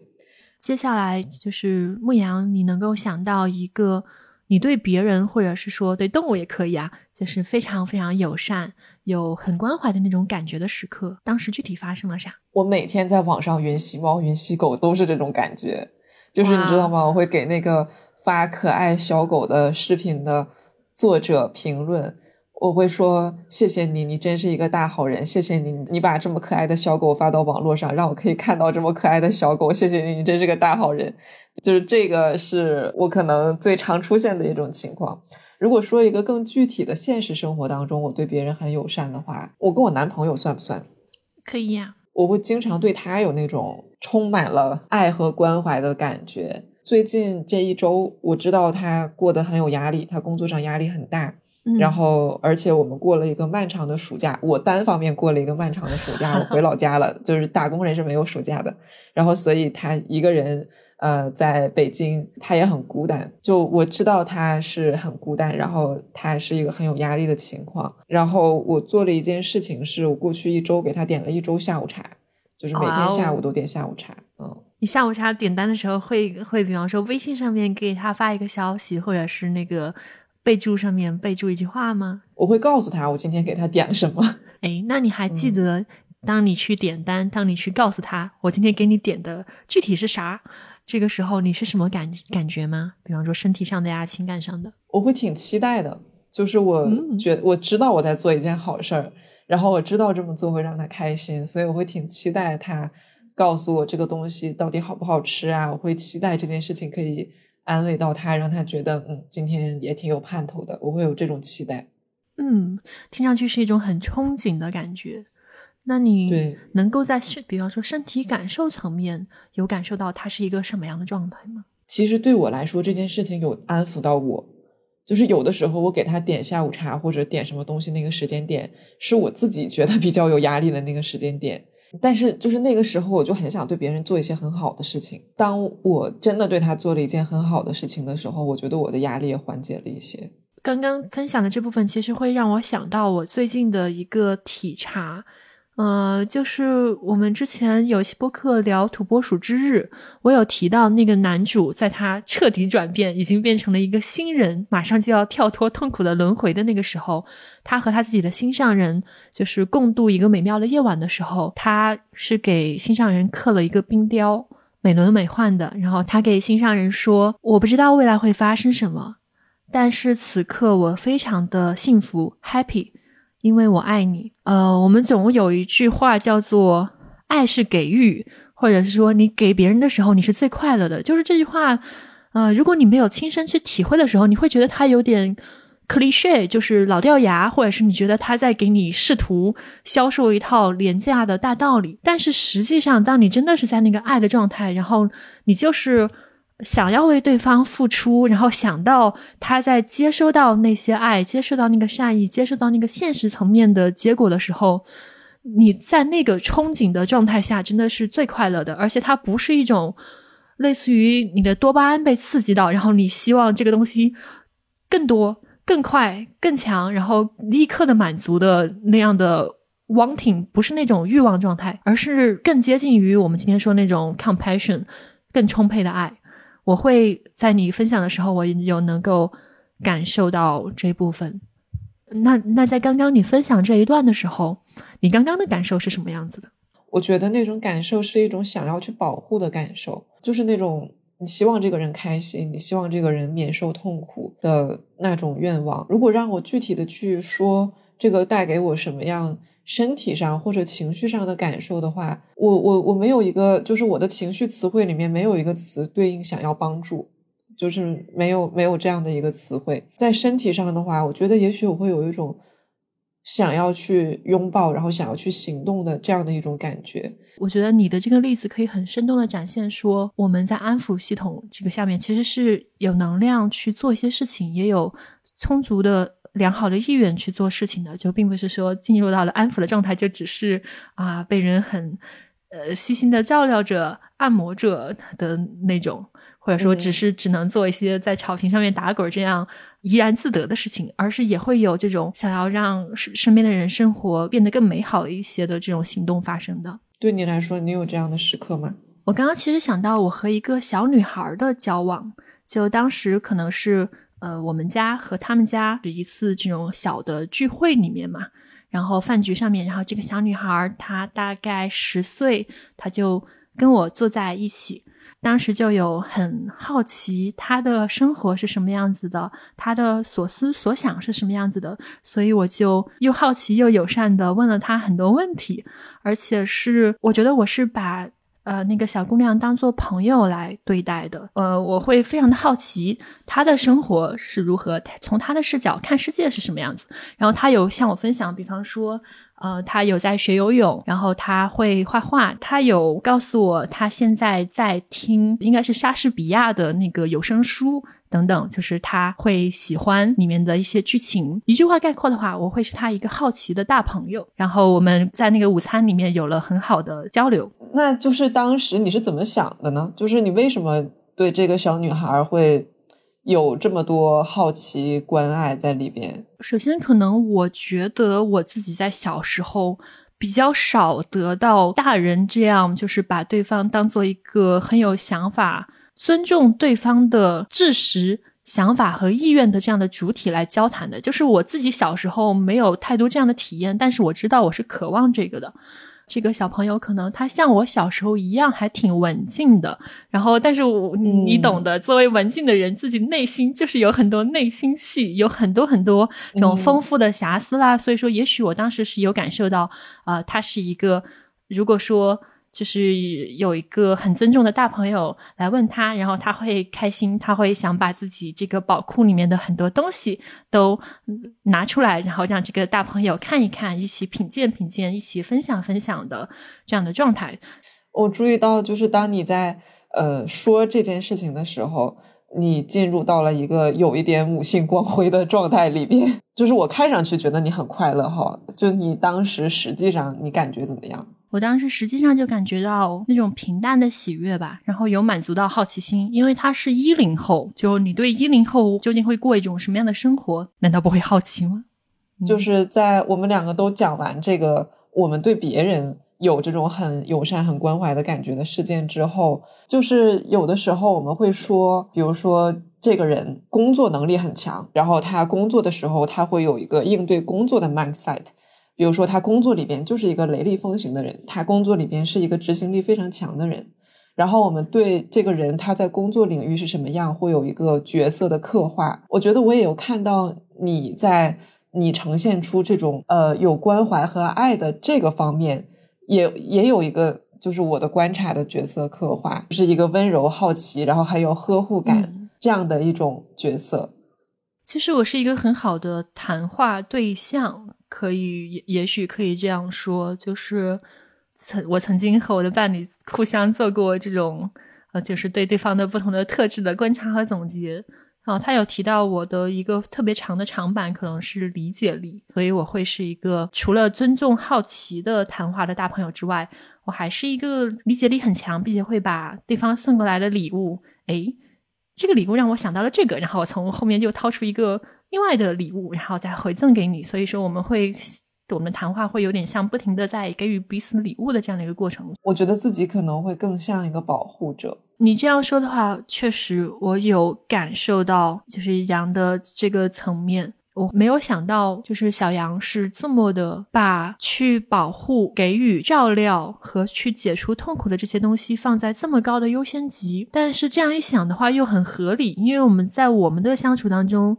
接下来就是牧羊，你能够想到一个你对别人或者是说对动物也可以啊，就是非常非常友善、有很关怀的那种感觉的时刻。当时具体发生了啥？我每天在网上云吸猫、云吸狗，都是这种感觉。就是你知道吗？我会给那个发可爱小狗的视频的作者评论。我会说谢谢你，你真是一个大好人。谢谢你，你把这么可爱的小狗发到网络上，让我可以看到这么可爱的小狗。谢谢你，你真是个大好人。就是这个是我可能最常出现的一种情况。如果说一个更具体的现实生活当中，我对别人很友善的话，我跟我男朋友算不算？可以呀。我会经常对他有那种充满了爱和关怀的感觉。最近这一周，我知道他过得很有压力，他工作上压力很大。然后，而且我们过了一个漫长的暑假，我单方面过了一个漫长的暑假，我回老家了。[laughs] 就是打工人是没有暑假的，然后所以他一个人呃在北京，他也很孤单。就我知道他是很孤单，然后他是一个很有压力的情况。然后我做了一件事情，是我过去一周给他点了一周下午茶，就是每天下午都点下午茶。嗯，你下午茶点单的时候会会比方说微信上面给他发一个消息，或者是那个。备注上面备注一句话吗？我会告诉他我今天给他点了什么。哎，那你还记得，当你去点单，当你去告诉他我今天给你点的具体是啥，这个时候你是什么感感觉吗？比方说身体上的呀，情感上的。我会挺期待的，就是我觉我知道我在做一件好事儿，然后我知道这么做会让他开心，所以我会挺期待他告诉我这个东西到底好不好吃啊。我会期待这件事情可以。安慰到他，让他觉得嗯，今天也挺有盼头的。我会有这种期待，嗯，听上去是一种很憧憬的感觉。那你能够在身，比方说身体感受层面，有感受到他是一个什么样的状态吗？其实对我来说，这件事情有安抚到我。就是有的时候，我给他点下午茶或者点什么东西，那个时间点是我自己觉得比较有压力的那个时间点。但是，就是那个时候，我就很想对别人做一些很好的事情。当我真的对他做了一件很好的事情的时候，我觉得我的压力也缓解了一些。刚刚分享的这部分，其实会让我想到我最近的一个体察。呃，就是我们之前有一期播客聊《土拨鼠之日》，我有提到那个男主，在他彻底转变，已经变成了一个新人，马上就要跳脱痛苦的轮回的那个时候，他和他自己的心上人就是共度一个美妙的夜晚的时候，他是给心上人刻了一个冰雕，美轮美奂的。然后他给心上人说：“我不知道未来会发生什么，但是此刻我非常的幸福，happy。”因为我爱你，呃，我们总有一句话叫做“爱是给予”，或者是说你给别人的时候，你是最快乐的。就是这句话，呃，如果你没有亲身去体会的时候，你会觉得它有点 cliche，就是老掉牙，或者是你觉得他在给你试图销售一套廉价的大道理。但是实际上，当你真的是在那个爱的状态，然后你就是。想要为对方付出，然后想到他在接收到那些爱、接受到那个善意、接受到那个现实层面的结果的时候，你在那个憧憬的状态下，真的是最快乐的。而且它不是一种类似于你的多巴胺被刺激到，然后你希望这个东西更多、更快、更强，然后立刻的满足的那样的 wanting，不是那种欲望状态，而是更接近于我们今天说那种 compassion，更充沛的爱。我会在你分享的时候，我有能够感受到这部分。那那在刚刚你分享这一段的时候，你刚刚的感受是什么样子的？我觉得那种感受是一种想要去保护的感受，就是那种你希望这个人开心，你希望这个人免受痛苦的那种愿望。如果让我具体的去说，这个带给我什么样？身体上或者情绪上的感受的话，我我我没有一个，就是我的情绪词汇里面没有一个词对应想要帮助，就是没有没有这样的一个词汇。在身体上的话，我觉得也许我会有一种想要去拥抱，然后想要去行动的这样的一种感觉。我觉得你的这个例子可以很生动的展现，说我们在安抚系统这个下面，其实是有能量去做一些事情，也有充足的良好的意愿去做事情的，就并不是说进入到了安抚的状态，就只是啊被人很呃细心的照料着、按摩着的那种。或者说，只是只能做一些在草坪上面打滚这样怡然自得的事情，而是也会有这种想要让身边的人生活变得更美好一些的这种行动发生的。对你来说，你有这样的时刻吗？我刚刚其实想到我和一个小女孩的交往，就当时可能是呃我们家和他们家的一次这种小的聚会里面嘛，然后饭局上面，然后这个小女孩她大概十岁，她就跟我坐在一起。当时就有很好奇她的生活是什么样子的，她的所思所想是什么样子的，所以我就又好奇又友善的问了她很多问题，而且是我觉得我是把呃那个小姑娘当做朋友来对待的，呃，我会非常的好奇她的生活是如何，从她的视角看世界是什么样子，然后她有向我分享，比方说。呃，他有在学游泳，然后他会画画。他有告诉我，他现在在听，应该是莎士比亚的那个有声书等等。就是他会喜欢里面的一些剧情。一句话概括的话，我会是他一个好奇的大朋友。然后我们在那个午餐里面有了很好的交流。那就是当时你是怎么想的呢？就是你为什么对这个小女孩会？有这么多好奇、关爱在里边。首先，可能我觉得我自己在小时候比较少得到大人这样，就是把对方当做一个很有想法、尊重对方的知识、想法和意愿的这样的主体来交谈的。就是我自己小时候没有太多这样的体验，但是我知道我是渴望这个的。这个小朋友可能他像我小时候一样还挺文静的，然后但是我你懂的，作为文静的人，自己内心就是有很多内心戏，有很多很多这种丰富的瑕疵啦。所以说，也许我当时是有感受到，呃，他是一个，如果说。就是有一个很尊重的大朋友来问他，然后他会开心，他会想把自己这个宝库里面的很多东西都拿出来，然后让这个大朋友看一看，一起品鉴品鉴，一起分享分享的这样的状态。我注意到，就是当你在呃说这件事情的时候，你进入到了一个有一点母性光辉的状态里边。[laughs] 就是我看上去觉得你很快乐哈，就你当时实际上你感觉怎么样？我当时实际上就感觉到那种平淡的喜悦吧，然后有满足到好奇心，因为他是一零后，就你对一零后究竟会过一种什么样的生活，难道不会好奇吗？就是在我们两个都讲完这个，我们对别人有这种很友善、很关怀的感觉的事件之后，就是有的时候我们会说，比如说这个人工作能力很强，然后他工作的时候他会有一个应对工作的 mindset。比如说，他工作里边就是一个雷厉风行的人，他工作里边是一个执行力非常强的人。然后我们对这个人他在工作领域是什么样，会有一个角色的刻画。我觉得我也有看到你在你呈现出这种呃有关怀和爱的这个方面，也也有一个就是我的观察的角色刻画，是一个温柔好奇，然后还有呵护感这样的一种角色。其实我是一个很好的谈话对象。可以，也也许可以这样说，就是曾我曾经和我的伴侣互相做过这种，呃，就是对对方的不同的特质的观察和总结。啊，他有提到我的一个特别长的长板可能是理解力，所以我会是一个除了尊重、好奇的谈话的大朋友之外，我还是一个理解力很强，并且会把对方送过来的礼物，诶，这个礼物让我想到了这个，然后我从后面就掏出一个。另外的礼物，然后再回赠给你，所以说我们会，我们的谈话会有点像不停的在给予彼此礼物的这样的一个过程。我觉得自己可能会更像一个保护者。你这样说的话，确实我有感受到，就是羊的这个层面，我没有想到，就是小羊是这么的把去保护、给予照料和去解除痛苦的这些东西放在这么高的优先级。但是这样一想的话，又很合理，因为我们在我们的相处当中。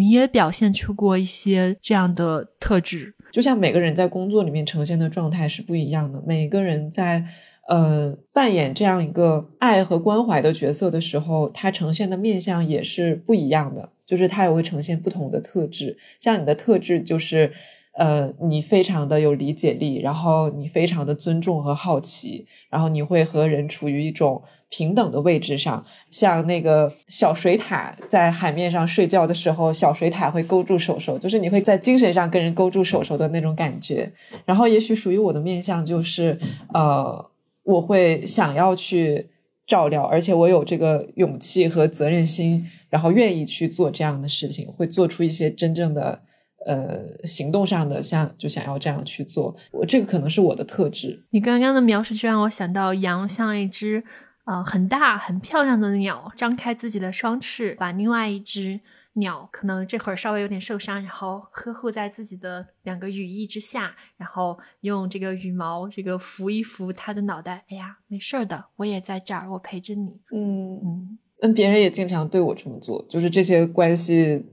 你也表现出过一些这样的特质，就像每个人在工作里面呈现的状态是不一样的。每个人在呃扮演这样一个爱和关怀的角色的时候，他呈现的面相也是不一样的，就是他也会呈现不同的特质。像你的特质就是呃，你非常的有理解力，然后你非常的尊重和好奇，然后你会和人处于一种平等的位置上，像那个小水獭在海面上睡觉的时候，小水獭会勾住手手，就是你会在精神上跟人勾住手手的那种感觉。然后，也许属于我的面相就是，呃，我会想要去照料，而且我有这个勇气和责任心，然后愿意去做这样的事情，会做出一些真正的。呃，行动上的像就想要这样去做，我这个可能是我的特质。你刚刚的描述就让我想到羊像一只呃很大很漂亮的鸟，张开自己的双翅，把另外一只鸟可能这会儿稍微有点受伤，然后呵护在自己的两个羽翼之下，然后用这个羽毛这个拂一拂它的脑袋。哎呀，没事儿的，我也在这儿，我陪着你。嗯嗯，嗯，别人也经常对我这么做，就是这些关系。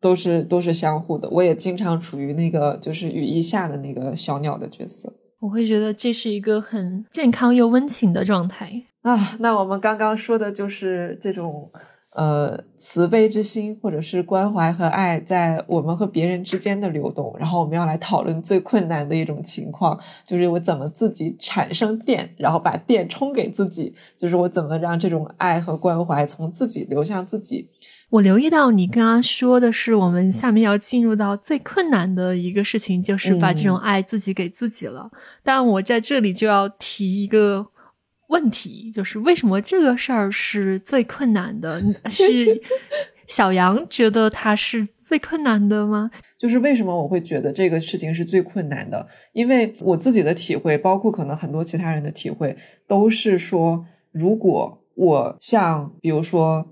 都是都是相互的，我也经常处于那个就是羽翼下的那个小鸟的角色。我会觉得这是一个很健康又温情的状态啊。那我们刚刚说的就是这种呃慈悲之心，或者是关怀和爱在我们和别人之间的流动。然后我们要来讨论最困难的一种情况，就是我怎么自己产生电，然后把电充给自己，就是我怎么让这种爱和关怀从自己流向自己。我留意到你刚刚说的是，我们下面要进入到最困难的一个事情，就是把这种爱自己给自己了。但我在这里就要提一个问题，就是为什么这个事儿是最困难的？[laughs] 是小杨觉得它是最困难的吗？就是为什么我会觉得这个事情是最困难的？因为我自己的体会，包括可能很多其他人的体会，都是说，如果我像比如说。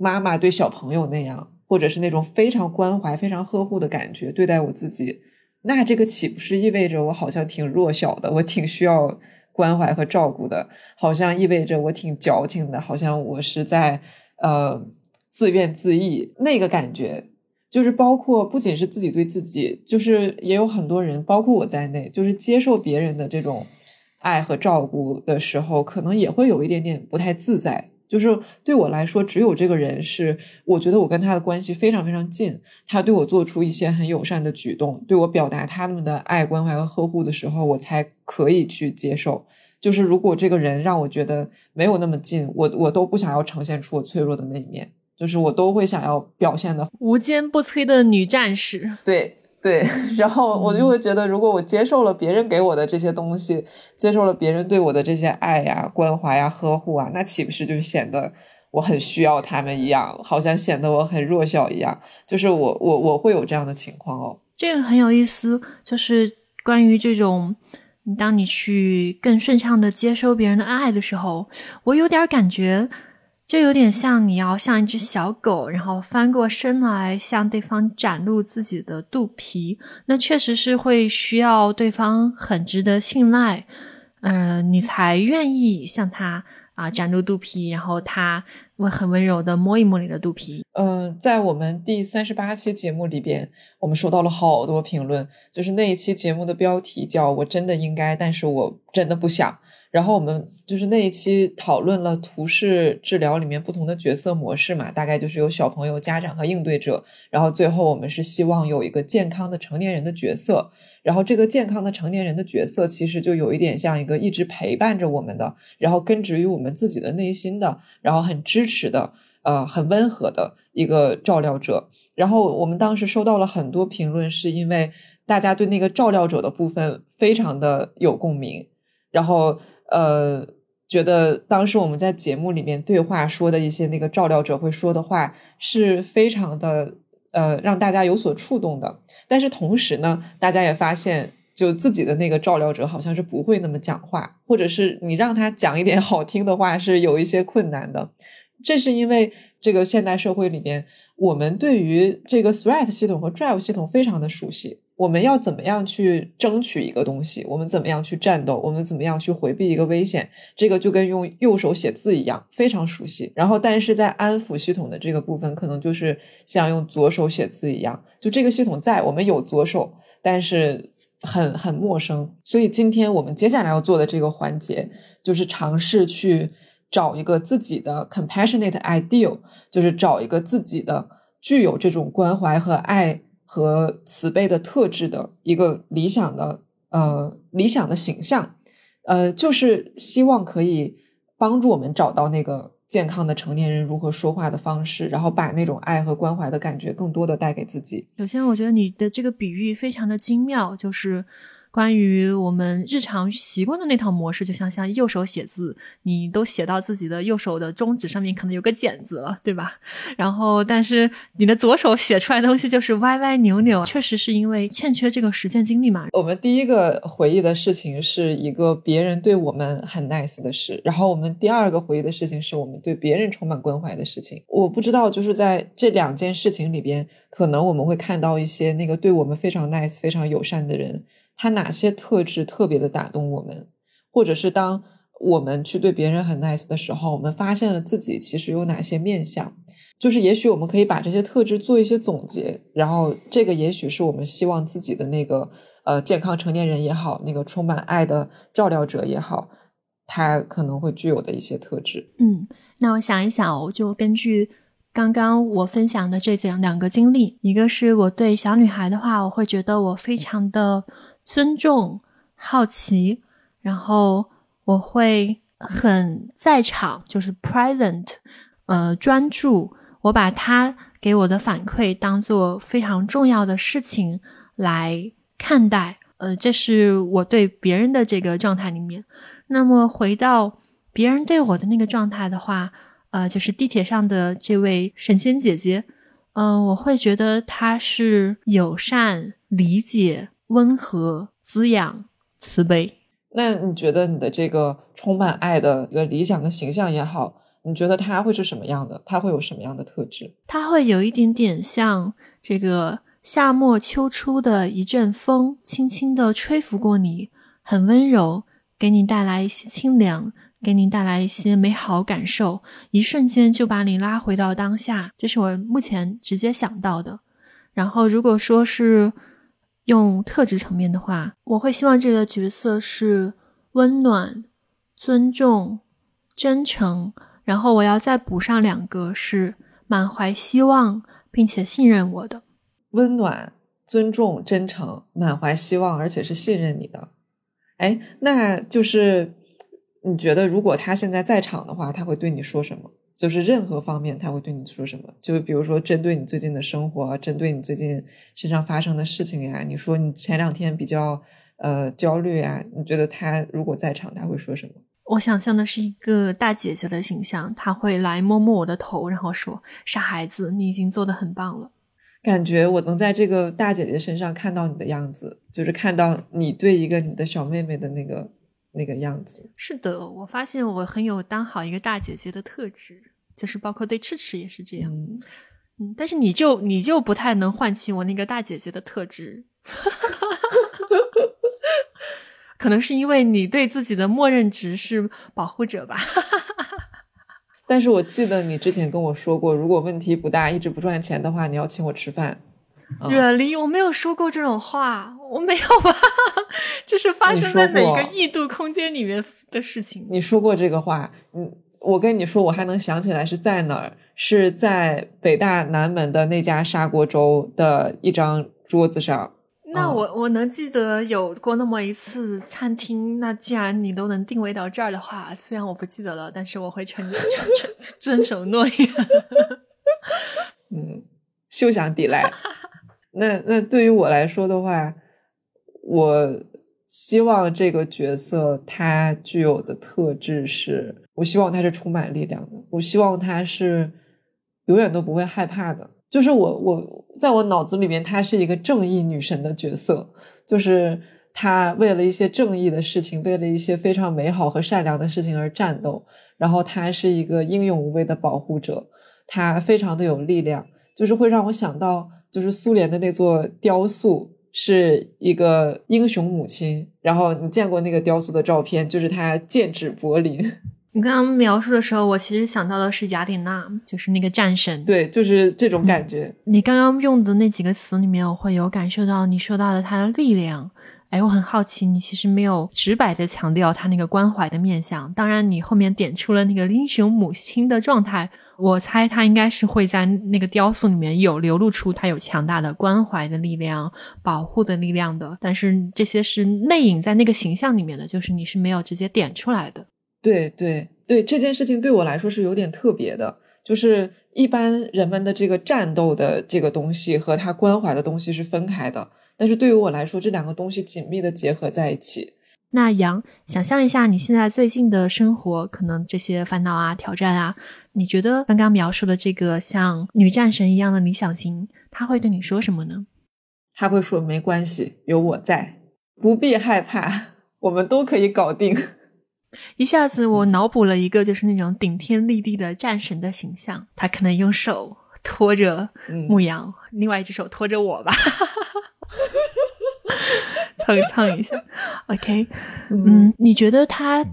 妈妈对小朋友那样，或者是那种非常关怀、非常呵护的感觉对待我自己，那这个岂不是意味着我好像挺弱小的，我挺需要关怀和照顾的？好像意味着我挺矫情的，好像我是在呃自怨自艾。那个感觉就是包括不仅是自己对自己，就是也有很多人，包括我在内，就是接受别人的这种爱和照顾的时候，可能也会有一点点不太自在。就是对我来说，只有这个人是我觉得我跟他的关系非常非常近，他对我做出一些很友善的举动，对我表达他们的爱、关怀和呵护的时候，我才可以去接受。就是如果这个人让我觉得没有那么近，我我都不想要呈现出我脆弱的那一面，就是我都会想要表现的无坚不摧的女战士。对。对，然后我就会觉得，如果我接受了别人给我的这些东西，接受了别人对我的这些爱呀、关怀呀、呵护啊，那岂不是就显得我很需要他们一样，好像显得我很弱小一样？就是我我我会有这样的情况哦。这个很有意思，就是关于这种，当你去更顺畅的接收别人的爱的时候，我有点感觉。就有点像你要像一只小狗，然后翻过身来向对方展露自己的肚皮，那确实是会需要对方很值得信赖，嗯，你才愿意向他啊展露肚皮，然后他会很温柔的摸一摸你的肚皮。嗯，在我们第三十八期节目里边，我们收到了好多评论，就是那一期节目的标题叫“我真的应该，但是我真的不想”。然后我们就是那一期讨论了图式治疗里面不同的角色模式嘛，大概就是有小朋友、家长和应对者。然后最后我们是希望有一个健康的成年人的角色。然后这个健康的成年人的角色其实就有一点像一个一直陪伴着我们的，然后根植于我们自己的内心的，然后很支持的，呃，很温和的一个照料者。然后我们当时收到了很多评论，是因为大家对那个照料者的部分非常的有共鸣，然后。呃，觉得当时我们在节目里面对话说的一些那个照料者会说的话是非常的呃让大家有所触动的，但是同时呢，大家也发现就自己的那个照料者好像是不会那么讲话，或者是你让他讲一点好听的话是有一些困难的。这是因为这个现代社会里面，我们对于这个 threat 系统和 drive 系统非常的熟悉。我们要怎么样去争取一个东西？我们怎么样去战斗？我们怎么样去回避一个危险？这个就跟用右手写字一样，非常熟悉。然后，但是在安抚系统的这个部分，可能就是像用左手写字一样，就这个系统在我们有左手，但是很很陌生。所以，今天我们接下来要做的这个环节，就是尝试去找一个自己的 compassionate ideal，就是找一个自己的具有这种关怀和爱。和慈悲的特质的一个理想的呃理想的形象，呃，就是希望可以帮助我们找到那个健康的成年人如何说话的方式，然后把那种爱和关怀的感觉更多的带给自己。首先，我觉得你的这个比喻非常的精妙，就是。关于我们日常习惯的那套模式，就像像右手写字，你都写到自己的右手的中指上面，可能有个茧子了，对吧？然后，但是你的左手写出来的东西就是歪歪扭扭，确实是因为欠缺这个实践经历嘛。我们第一个回忆的事情是一个别人对我们很 nice 的事，然后我们第二个回忆的事情是我们对别人充满关怀的事情。我不知道，就是在这两件事情里边，可能我们会看到一些那个对我们非常 nice、非常友善的人。他哪些特质特别的打动我们，或者是当我们去对别人很 nice 的时候，我们发现了自己其实有哪些面相，就是也许我们可以把这些特质做一些总结，然后这个也许是我们希望自己的那个呃健康成年人也好，那个充满爱的照料者也好，他可能会具有的一些特质。嗯，那我想一想，我就根据刚刚我分享的这两两个经历，一个是我对小女孩的话，我会觉得我非常的。尊重、好奇，然后我会很在场，就是 present，呃，专注。我把他给我的反馈当做非常重要的事情来看待，呃，这是我对别人的这个状态里面。那么回到别人对我的那个状态的话，呃，就是地铁上的这位神仙姐姐，嗯，我会觉得她是友善、理解。温和、滋养、慈悲。那你觉得你的这个充满爱的一个理想的形象也好，你觉得他会是什么样的？他会有什么样的特质？他会有一点点像这个夏末秋初的一阵风，轻轻的吹拂过你，很温柔，给你带来一些清凉，给你带来一些美好感受，一瞬间就把你拉回到当下。这是我目前直接想到的。然后，如果说是。用特质层面的话，我会希望这个角色是温暖、尊重、真诚，然后我要再补上两个是满怀希望并且信任我的。温暖、尊重、真诚，满怀希望，而且是信任你的。哎，那就是你觉得，如果他现在在场的话，他会对你说什么？就是任何方面他会对你说什么？就比如说针对你最近的生活，针对你最近身上发生的事情呀。你说你前两天比较呃焦虑啊，你觉得他如果在场，他会说什么？我想象的是一个大姐姐的形象，她会来摸摸我的头，然后说：“傻孩子，你已经做得很棒了。”感觉我能在这个大姐姐身上看到你的样子，就是看到你对一个你的小妹妹的那个那个样子。是的，我发现我很有当好一个大姐姐的特质。就是包括对赤赤也是这样，嗯，但是你就你就不太能唤起我那个大姐姐的特质，[laughs] 可能是因为你对自己的默认值是保护者吧。[laughs] 但是我记得你之前跟我说过，如果问题不大，一直不赚钱的话，你要请我吃饭。远离，我没有说过这种话，我没有吧？[laughs] 这是发生在哪个异度空间里面的事情？你说过这个话，嗯。我跟你说，我还能想起来是在哪儿，是在北大南门的那家砂锅粥的一张桌子上。那我我能记得有过那么一次餐厅。那既然你都能定位到这儿的话，虽然我不记得了，但是我会遵遵守诺言。[laughs] 嗯，休想抵赖。[laughs] 那那对于我来说的话，我。希望这个角色他具有的特质是，我希望他是充满力量的，我希望他是永远都不会害怕的。就是我，我在我脑子里面，她是一个正义女神的角色，就是她为了一些正义的事情，为了一些非常美好和善良的事情而战斗。然后她是一个英勇无畏的保护者，她非常的有力量，就是会让我想到，就是苏联的那座雕塑。是一个英雄母亲，然后你见过那个雕塑的照片，就是她剑指柏林。你刚刚描述的时候，我其实想到的是雅典娜，就是那个战神。对，就是这种感觉。你刚刚用的那几个词里面，我会有感受到你说到的她的力量，哎，我很好奇，你其实没有直白的强调他那个关怀的面相。当然，你后面点出了那个英雄母亲的状态，我猜他应该是会在那个雕塑里面有流露出他有强大的关怀的力量、保护的力量的。但是这些是内隐在那个形象里面的，就是你是没有直接点出来的。对对对，这件事情对我来说是有点特别的，就是一般人们的这个战斗的这个东西和他关怀的东西是分开的。但是对于我来说，这两个东西紧密的结合在一起。那杨，想象一下你现在最近的生活，可能这些烦恼啊、挑战啊，你觉得刚刚描述的这个像女战神一样的理想型，他会对你说什么呢？他会说：“没关系，有我在，不必害怕，我们都可以搞定。”一下子我脑补了一个就是那种顶天立地的战神的形象，他可能用手托着牧羊，另外一只手托着我吧。[laughs] 蹭一蹭一下，OK，嗯，你觉得他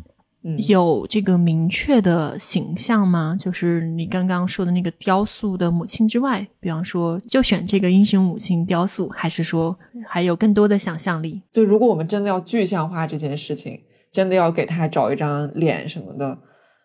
有这个明确的形象吗？就是你刚刚说的那个雕塑的母亲之外，比方说就选这个英雄母亲雕塑，还是说还有更多的想象力？就如果我们真的要具象化这件事情，真的要给他找一张脸什么的，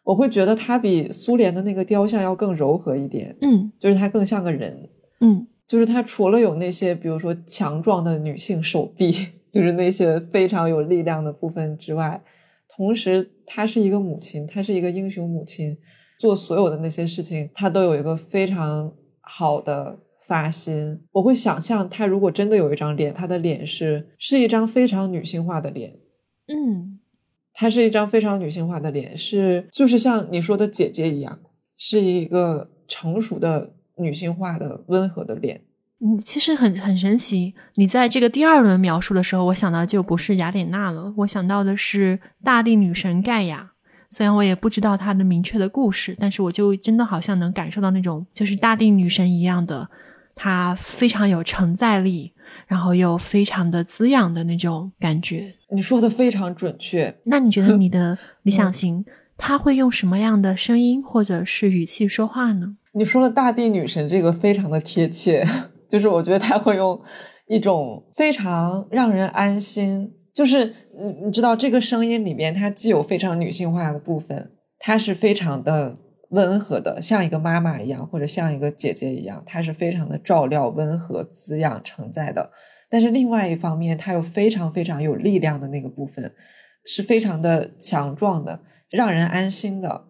我会觉得他比苏联的那个雕像要更柔和一点。嗯，就是他更像个人。嗯。就是他除了有那些，比如说强壮的女性手臂，[laughs] 就是那些非常有力量的部分之外，同时她是一个母亲，她是一个英雄母亲，做所有的那些事情，她都有一个非常好的发心。我会想象，她如果真的有一张脸，她的脸是是一张非常女性化的脸，嗯，她是一张非常女性化的脸，是就是像你说的姐姐一样，是一个成熟的。女性化的温和的脸，嗯，其实很很神奇。你在这个第二轮描述的时候，我想到就不是雅典娜了，我想到的是大地女神盖亚。虽然我也不知道她的明确的故事，但是我就真的好像能感受到那种就是大地女神一样的，她非常有承载力，然后又非常的滋养的那种感觉。你说的非常准确。那你觉得你的 [laughs] 理想型，他会用什么样的声音或者是语气说话呢？你说了大地女神这个非常的贴切，[laughs] 就是我觉得他会用一种非常让人安心，就是你你知道这个声音里面，它既有非常女性化的部分，它是非常的温和的，像一个妈妈一样，或者像一个姐姐一样，它是非常的照料、温和、滋养、承载的。但是另外一方面，它又非常非常有力量的那个部分，是非常的强壮的，让人安心的，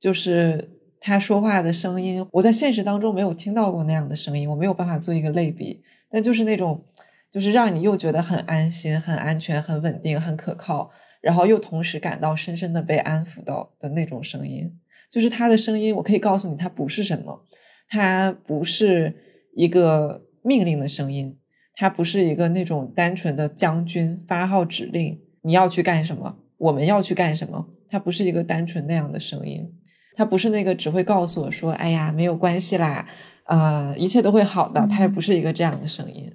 就是。他说话的声音，我在现实当中没有听到过那样的声音，我没有办法做一个类比。但就是那种，就是让你又觉得很安心、很安全、很稳定、很可靠，然后又同时感到深深的被安抚到的那种声音。就是他的声音，我可以告诉你，他不是什么，他不是一个命令的声音，他不是一个那种单纯的将军发号指令，你要去干什么，我们要去干什么，他不是一个单纯那样的声音。他不是那个只会告诉我说：“哎呀，没有关系啦，呃，一切都会好的。”他也不是一个这样的声音。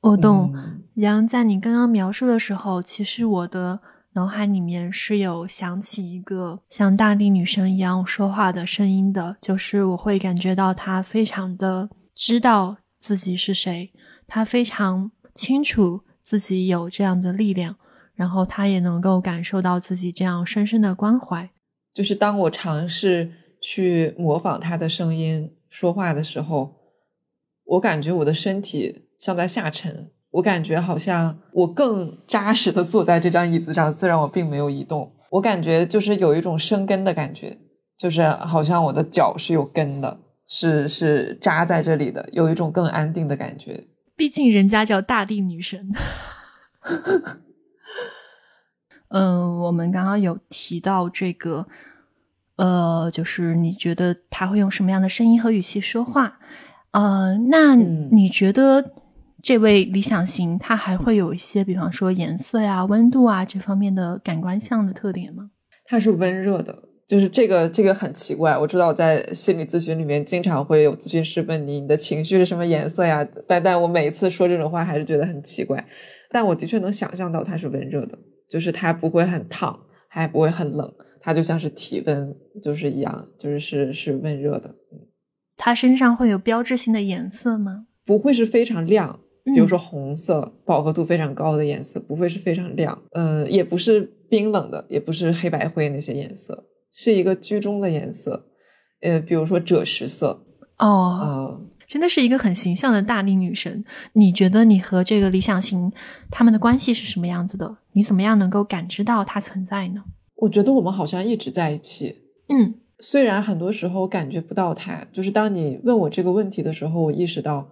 我懂。杨，在你刚刚描述的时候，其实我的脑海里面是有想起一个像大地女神一样说话的声音的，就是我会感觉到她非常的知道自己是谁，他非常清楚自己有这样的力量，然后他也能够感受到自己这样深深的关怀。就是当我尝试去模仿他的声音说话的时候，我感觉我的身体像在下沉，我感觉好像我更扎实的坐在这张椅子上，虽然我并没有移动，我感觉就是有一种生根的感觉，就是好像我的脚是有根的，是是扎在这里的，有一种更安定的感觉。毕竟人家叫大地女神。[laughs] 嗯，我们刚刚有提到这个，呃，就是你觉得他会用什么样的声音和语气说话？呃，那你觉得这位理想型他还会有一些，比方说颜色呀、温度啊这方面的感官上的特点吗？他是温热的，就是这个这个很奇怪。我知道我在心理咨询里面经常会有咨询师问你你的情绪是什么颜色呀，但但我每一次说这种话还是觉得很奇怪。但我的确能想象到它是温热的。就是它不会很烫，还不会很冷，它就像是体温，就是一样，就是是是温热的。它身上会有标志性的颜色吗？不会是非常亮，比如说红色，饱和度非常高的颜色，不会是非常亮，呃，也不是冰冷的，也不是黑白灰那些颜色，是一个居中的颜色，呃，比如说赭石色，哦，真的是一个很形象的大力女神。你觉得你和这个理想型他们的关系是什么样子的？你怎么样能够感知到它存在呢？我觉得我们好像一直在一起，嗯。虽然很多时候感觉不到它，就是当你问我这个问题的时候，我意识到，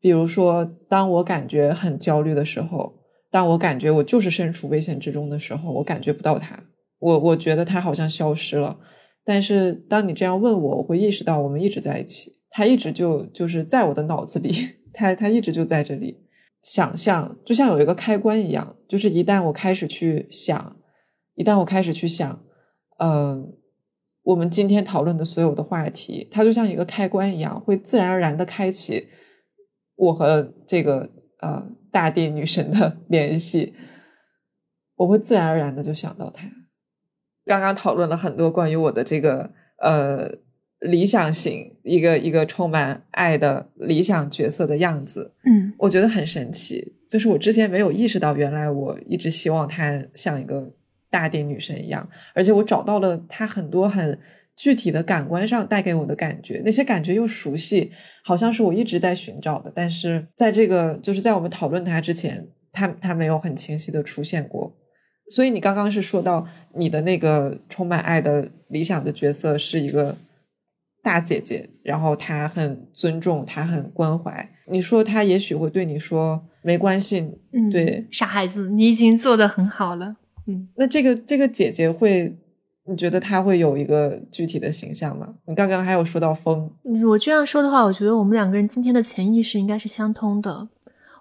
比如说，当我感觉很焦虑的时候，当我感觉我就是身处危险之中的时候，我感觉不到它，我我觉得他好像消失了。但是当你这样问我，我会意识到我们一直在一起，他一直就就是在我的脑子里，他他一直就在这里。想象就像有一个开关一样，就是一旦我开始去想，一旦我开始去想，嗯。我们今天讨论的所有的话题，它就像一个开关一样，会自然而然的开启我和这个呃大地女神的 [laughs] 联系。我会自然而然的就想到她。刚刚讨论了很多关于我的这个呃理想型，一个一个充满爱的理想角色的样子。嗯，我觉得很神奇，就是我之前没有意识到，原来我一直希望她像一个。大地女神一样，而且我找到了她很多很具体的感官上带给我的感觉，那些感觉又熟悉，好像是我一直在寻找的。但是在这个就是在我们讨论她之前，她她没有很清晰的出现过。所以你刚刚是说到你的那个充满爱的理想的角色是一个大姐姐，然后她很尊重，她很关怀。你说她也许会对你说没关系，嗯，对，傻孩子，你已经做得很好了。嗯，那这个这个姐姐会，你觉得她会有一个具体的形象吗？你刚刚还有说到风，我这样说的话，我觉得我们两个人今天的潜意识应该是相通的。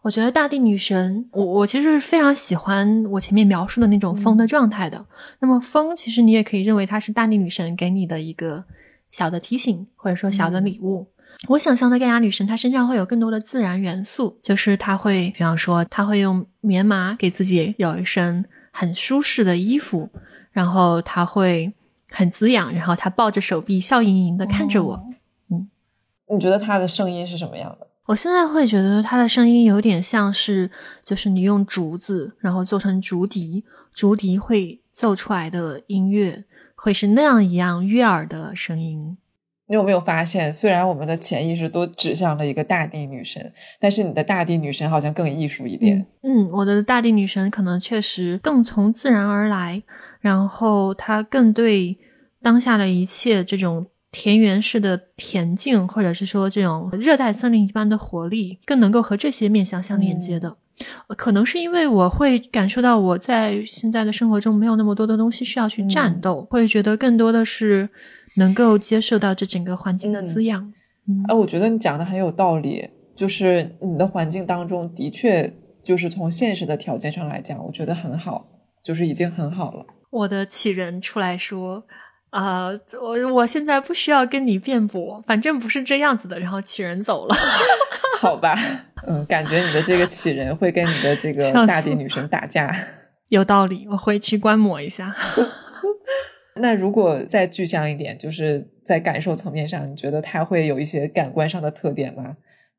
我觉得大地女神，我我其实是非常喜欢我前面描述的那种风的状态的。那么风，其实你也可以认为它是大地女神给你的一个小的提醒，或者说小的礼物。我想象的盖亚女神，她身上会有更多的自然元素，就是她会，比方说，她会用棉麻给自己有一身。很舒适的衣服，然后她会很滋养，然后她抱着手臂笑盈盈的看着我。嗯，你觉得她的声音是什么样的？我现在会觉得他的声音有点像是，就是你用竹子然后做成竹笛，竹笛会奏出来的音乐，会是那样一样悦耳的声音。你有没有发现，虽然我们的潜意识都指向了一个大地女神，但是你的大地女神好像更艺术一点。嗯，我的大地女神可能确实更从自然而来，然后她更对当下的一切这种田园式的恬静，或者是说这种热带森林一般的活力，更能够和这些面相相连接的。可能是因为我会感受到我在现在的生活中没有那么多的东西需要去战斗，会觉得更多的是。能够接受到这整个环境的滋养，哎，我觉得你讲的很有道理。就是你的环境当中的确，就是从现实的条件上来讲，我觉得很好，就是已经很好了。我的启人出来说：“啊，我我现在不需要跟你辩驳，反正不是这样子的。”然后起人走了。[laughs] 好吧，嗯，感觉你的这个起人会跟你的这个大地女神打架。有道理，我回去观摩一下。[laughs] 那如果再具象一点，就是在感受层面上，你觉得它会有一些感官上的特点吗？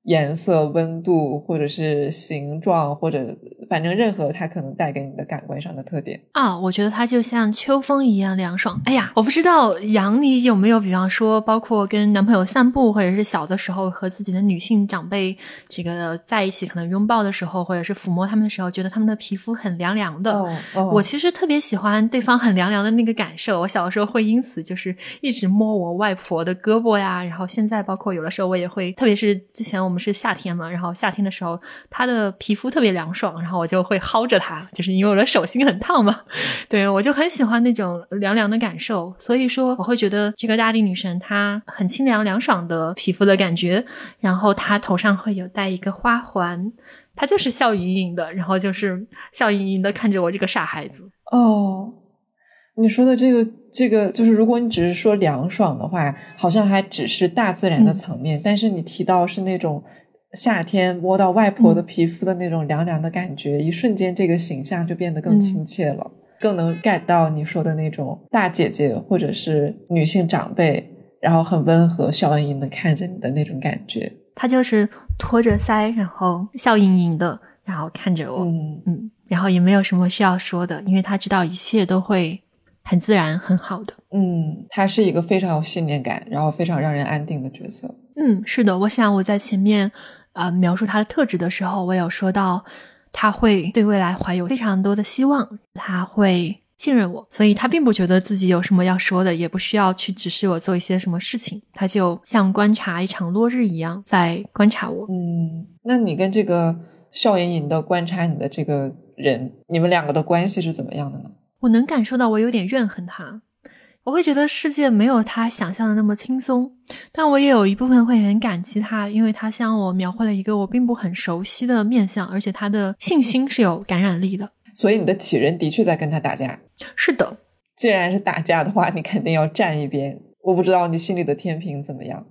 颜色、温度，或者是形状，或者反正任何它可能带给你的感官上的特点啊，我觉得它就像秋风一样凉爽。哎呀，我不知道杨，你有没有比方说，包括跟男朋友散步，或者是小的时候和自己的女性长辈这个在一起，可能拥抱的时候，或者是抚摸他们的时候，觉得他们的皮肤很凉凉的。我其实特别喜欢对方很凉凉的那个感受。我小的时候会因此就是一直摸我外婆的胳膊呀，然后现在包括有的时候我也会，特别是之前我们。是夏天嘛，然后夏天的时候，她的皮肤特别凉爽，然后我就会薅着她，就是因为我的手心很烫嘛。[laughs] 对我就很喜欢那种凉凉的感受，所以说我会觉得这个大地女神她很清凉凉爽的皮肤的感觉，然后她头上会有戴一个花环，她就是笑盈盈的，然后就是笑盈盈的看着我这个傻孩子。哦，你说的这个。这个就是，如果你只是说凉爽的话，好像还只是大自然的层面。但是你提到是那种夏天摸到外婆的皮肤的那种凉凉的感觉，一瞬间这个形象就变得更亲切了，更能 get 到你说的那种大姐姐或者是女性长辈，然后很温和、笑盈盈的看着你的那种感觉。她就是托着腮，然后笑盈盈的，然后看着我，嗯嗯，然后也没有什么需要说的，因为她知道一切都会很自然、很好的。嗯，他是一个非常有信念感，然后非常让人安定的角色。嗯，是的，我想我在前面呃描述他的特质的时候，我有说到他会对未来怀有非常多的希望，他会信任我，所以他并不觉得自己有什么要说的，也不需要去指示我做一些什么事情，他就像观察一场落日一样在观察我。嗯，那你跟这个笑盈盈的观察你的这个人，你们两个的关系是怎么样的呢？我能感受到我有点怨恨他，我会觉得世界没有他想象的那么轻松，但我也有一部分会很感激他，因为他向我描绘了一个我并不很熟悉的面相，而且他的信心是有感染力的。所以你的起人的确在跟他打架。是的，既然是打架的话，你肯定要站一边。我不知道你心里的天平怎么样。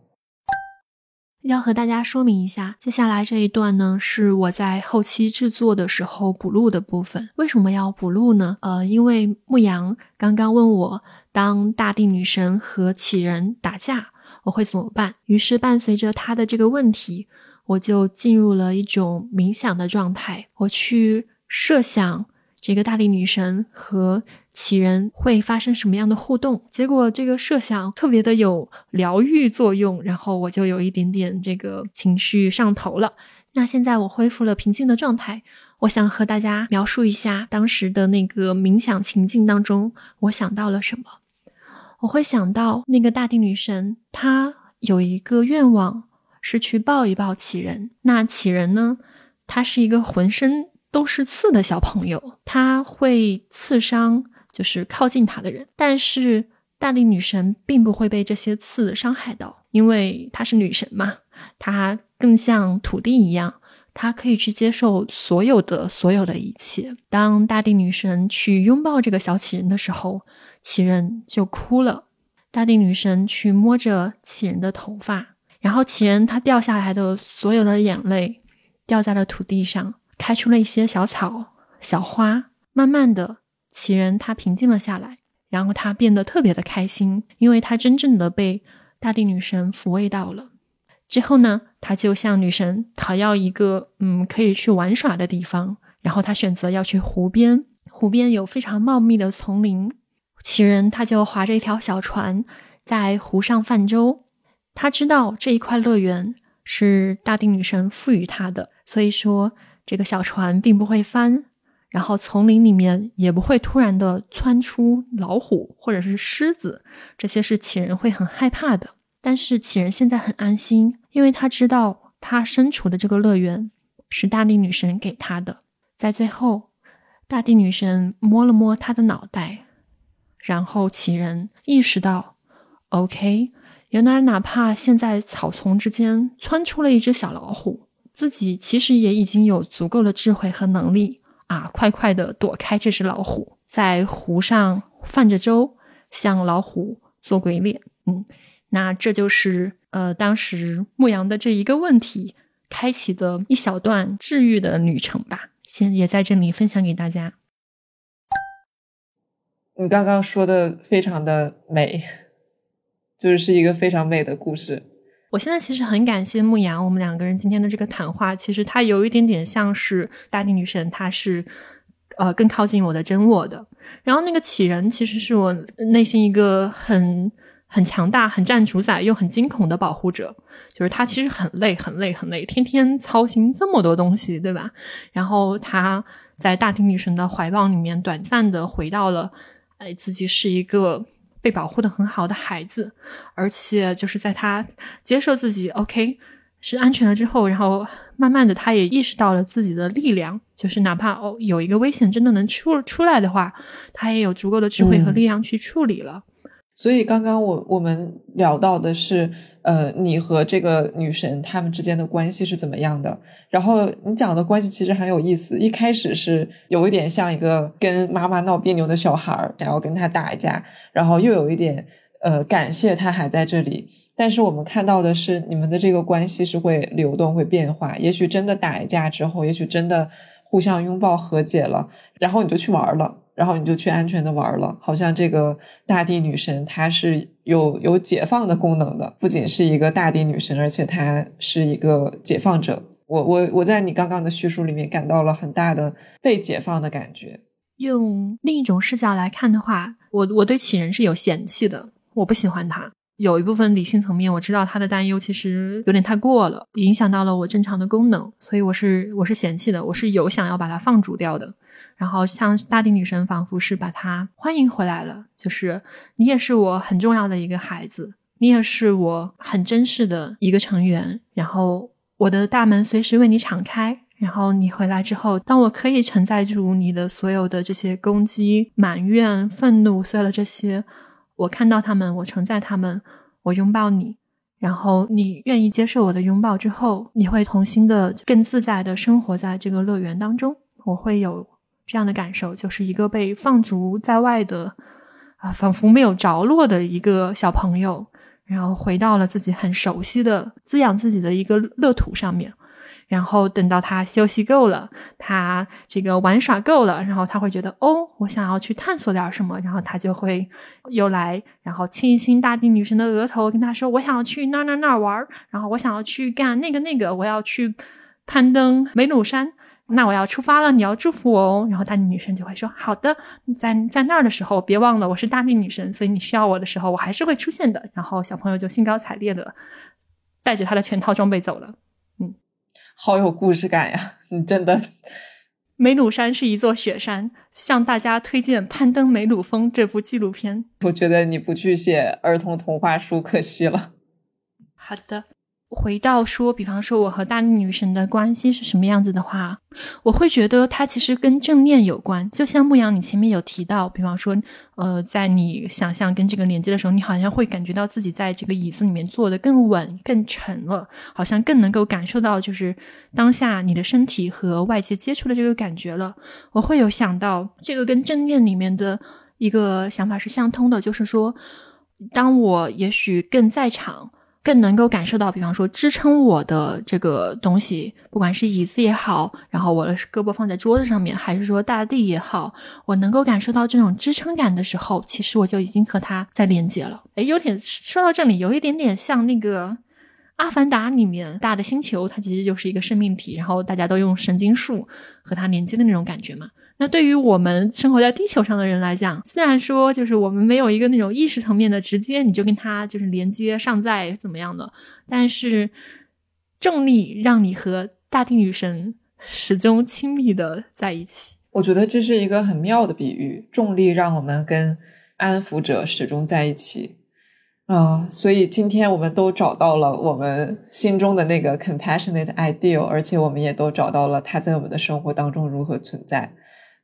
要和大家说明一下，接下来这一段呢是我在后期制作的时候补录的部分。为什么要补录呢？呃，因为牧羊刚刚问我，当大地女神和启人打架，我会怎么办？于是伴随着他的这个问题，我就进入了一种冥想的状态，我去设想这个大地女神和启人会发生什么样的互动？结果这个设想特别的有疗愈作用，然后我就有一点点这个情绪上头了。那现在我恢复了平静的状态，我想和大家描述一下当时的那个冥想情境当中，我想到了什么。我会想到那个大地女神，她有一个愿望是去抱一抱启人。那启人呢，他是一个浑身都是刺的小朋友，他会刺伤。就是靠近他的人，但是大地女神并不会被这些刺伤害到，因为她是女神嘛，她更像土地一样，她可以去接受所有的所有的一切。当大地女神去拥抱这个小启人的时候，启人就哭了。大地女神去摸着启人的头发，然后启人他掉下来的所有的眼泪掉在了土地上，开出了一些小草、小花，慢慢的。奇人他平静了下来，然后他变得特别的开心，因为他真正的被大地女神抚慰到了。之后呢，他就向女神讨要一个嗯可以去玩耍的地方，然后他选择要去湖边，湖边有非常茂密的丛林。奇人他就划着一条小船在湖上泛舟，他知道这一块乐园是大地女神赋予他的，所以说这个小船并不会翻。然后丛林里面也不会突然的窜出老虎或者是狮子，这些是启人会很害怕的。但是启人现在很安心，因为他知道他身处的这个乐园是大地女神给他的。在最后，大地女神摸了摸他的脑袋，然后启人意识到，OK，原来哪怕现在草丛之间窜出了一只小老虎，自己其实也已经有足够的智慧和能力。啊！快快的躲开这只老虎，在湖上泛着舟，向老虎做鬼脸。嗯，那这就是呃，当时牧羊的这一个问题开启的一小段治愈的旅程吧。先也在这里分享给大家。你刚刚说的非常的美，就是是一个非常美的故事。我现在其实很感谢牧羊，我们两个人今天的这个谈话，其实它有一点点像是大地女神，她是呃更靠近我的真我的。然后那个启人其实是我内心一个很很强大、很占主宰又很惊恐的保护者，就是他其实很累、很累、很累，天天操心这么多东西，对吧？然后他在大地女神的怀抱里面短暂的回到了，哎，自己是一个。被保护的很好的孩子，而且就是在他接受自己 OK 是安全了之后，然后慢慢的他也意识到了自己的力量，就是哪怕哦有一个危险真的能出出来的话，他也有足够的智慧和力量去处理了。所以刚刚我我们聊到的是，呃，你和这个女神他们之间的关系是怎么样的？然后你讲的关系其实很有意思。一开始是有一点像一个跟妈妈闹别扭的小孩儿，想要跟他打一架，然后又有一点呃感谢他还在这里。但是我们看到的是，你们的这个关系是会流动、会变化。也许真的打一架之后，也许真的互相拥抱和解了，然后你就去玩了。然后你就去安全的玩了。好像这个大地女神她是有有解放的功能的，不仅是一个大地女神，而且她是一个解放者。我我我在你刚刚的叙述里面感到了很大的被解放的感觉。用另一种视角来看的话，我我对杞人是有嫌弃的，我不喜欢他。有一部分理性层面，我知道他的担忧其实有点太过了，影响到了我正常的功能，所以我是我是嫌弃的，我是有想要把它放逐掉的。然后像大地女神仿佛是把他欢迎回来了，就是你也是我很重要的一个孩子，你也是我很珍视的一个成员。然后我的大门随时为你敞开。然后你回来之后，当我可以承载住你的所有的这些攻击、埋怨、愤怒，所有的这些。我看到他们，我承载他们，我拥抱你，然后你愿意接受我的拥抱之后，你会重新的、更自在的生活在这个乐园当中。我会有这样的感受，就是一个被放逐在外的，啊，仿佛没有着落的一个小朋友，然后回到了自己很熟悉的、滋养自己的一个乐土上面。然后等到他休息够了，他这个玩耍够了，然后他会觉得哦，我想要去探索点什么，然后他就会又来，然后亲一亲大地女神的额头，跟他说我想要去那那那玩，然后我想要去干那个那个，我要去攀登梅鲁山，那我要出发了，你要祝福我哦。然后大地女神就会说好的，在在那儿的时候别忘了我是大地女神，所以你需要我的时候我还是会出现的。然后小朋友就兴高采烈的带着他的全套装备走了。嗯 [laughs] 好有故事感呀！你真的，[laughs] 梅鲁山是一座雪山，向大家推荐《攀登梅鲁峰》这部纪录片。我觉得你不去写儿童童话书可惜了。好的。回到说，比方说我和大力女神的关系是什么样子的话，我会觉得它其实跟正念有关。就像牧羊，你前面有提到，比方说，呃，在你想象跟这个连接的时候，你好像会感觉到自己在这个椅子里面坐的更稳、更沉了，好像更能够感受到就是当下你的身体和外界接触的这个感觉了。我会有想到这个跟正念里面的一个想法是相通的，就是说，当我也许更在场。更能够感受到，比方说支撑我的这个东西，不管是椅子也好，然后我的胳膊放在桌子上面，还是说大地也好，我能够感受到这种支撑感的时候，其实我就已经和它在连接了。诶，有点说到这里，有一点点像那个《阿凡达》里面大的星球，它其实就是一个生命体，然后大家都用神经树和它连接的那种感觉嘛。那对于我们生活在地球上的人来讲，虽然说就是我们没有一个那种意识层面的直接你就跟他就是连接上在怎么样的，但是重力让你和大地女神始终亲密的在一起。我觉得这是一个很妙的比喻，重力让我们跟安抚者始终在一起啊。所以今天我们都找到了我们心中的那个 compassionate ideal，而且我们也都找到了它在我们的生活当中如何存在。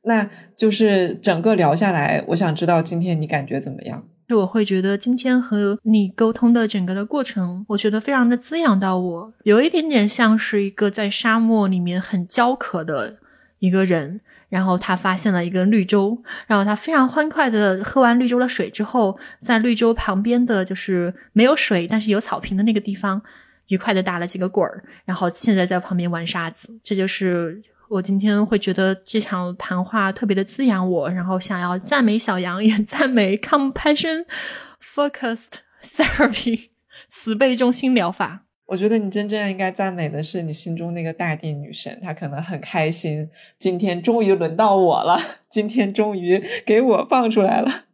那就是整个聊下来，我想知道今天你感觉怎么样？就我会觉得今天和你沟通的整个的过程，我觉得非常的滋养到我，有一点点像是一个在沙漠里面很焦渴的一个人，然后他发现了一个绿洲，然后他非常欢快的喝完绿洲的水之后，在绿洲旁边的就是没有水但是有草坪的那个地方，愉快的打了几个滚儿，然后现在在旁边玩沙子，这就是。我今天会觉得这场谈话特别的滋养我，然后想要赞美小杨，也 [laughs] 赞美 compassion focused therapy [laughs] 慈悲中心疗法。我觉得你真正应该赞美的是你心中那个大地女神，她可能很开心，今天终于轮到我了，今天终于给我放出来了。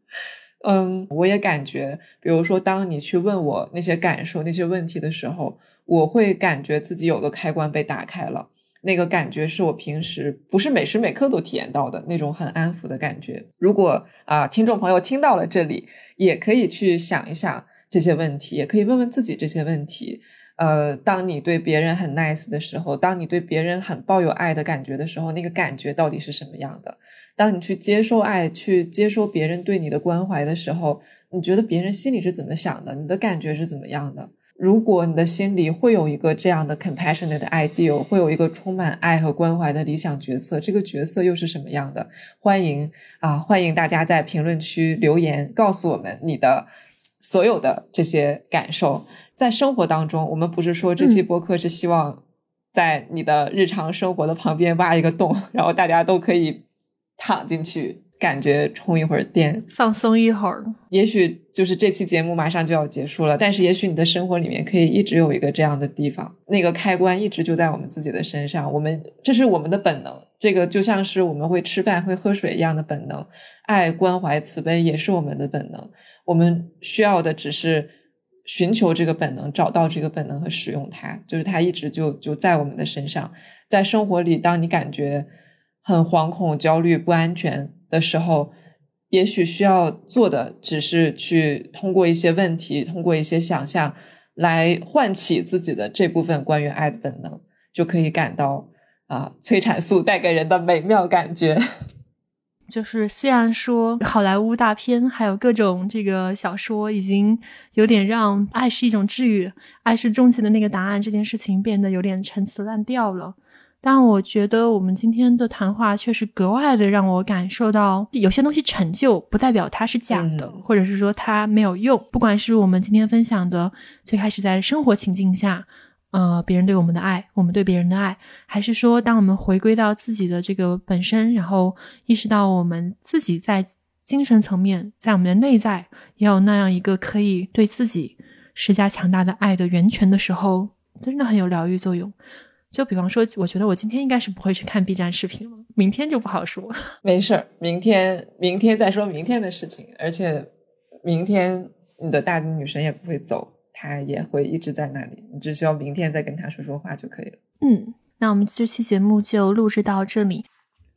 嗯，我也感觉，比如说，当你去问我那些感受、那些问题的时候，我会感觉自己有个开关被打开了。那个感觉是我平时不是每时每刻都体验到的那种很安抚的感觉。如果啊，听众朋友听到了这里，也可以去想一想这些问题，也可以问问自己这些问题。呃，当你对别人很 nice 的时候，当你对别人很抱有爱的感觉的时候，那个感觉到底是什么样的？当你去接受爱，去接受别人对你的关怀的时候，你觉得别人心里是怎么想的？你的感觉是怎么样的？如果你的心里会有一个这样的 compassionate ideal，会有一个充满爱和关怀的理想角色，这个角色又是什么样的？欢迎啊，欢迎大家在评论区留言，告诉我们你的所有的这些感受。在生活当中，我们不是说这期播客是希望在你的日常生活的旁边挖一个洞，然后大家都可以躺进去感觉充一会儿电，放松一会儿。也许就是这期节目马上就要结束了，但是也许你的生活里面可以一直有一个这样的地方，那个开关一直就在我们自己的身上。我们这是我们的本能，这个就像是我们会吃饭、会喝水一样的本能。爱、关怀、慈悲也是我们的本能。我们需要的只是寻求这个本能，找到这个本能和使用它，就是它一直就就在我们的身上。在生活里，当你感觉很惶恐、焦虑、不安全的时候，也许需要做的只是去通过一些问题，通过一些想象，来唤起自己的这部分关于爱的本能，就可以感到啊，催产素带给人的美妙感觉。[laughs] 就是虽然说好莱坞大片还有各种这个小说已经有点让爱是一种治愈，爱是终极的那个答案这件事情变得有点陈词滥调了。但我觉得我们今天的谈话确实格外的让我感受到，有些东西成就不代表它是假的，或者是说它没有用。不管是我们今天分享的最开始在生活情境下，呃，别人对我们的爱，我们对别人的爱，还是说当我们回归到自己的这个本身，然后意识到我们自己在精神层面，在我们的内在也有那样一个可以对自己施加强大的爱的源泉的时候，真的很有疗愈作用。就比方说，我觉得我今天应该是不会去看 B 站视频了，明天就不好说。[laughs] 没事儿，明天明天再说明天的事情。而且明天你的大地女神也不会走，她也会一直在那里。你只需要明天再跟她说说话就可以了。嗯，那我们这期节目就录制到这里。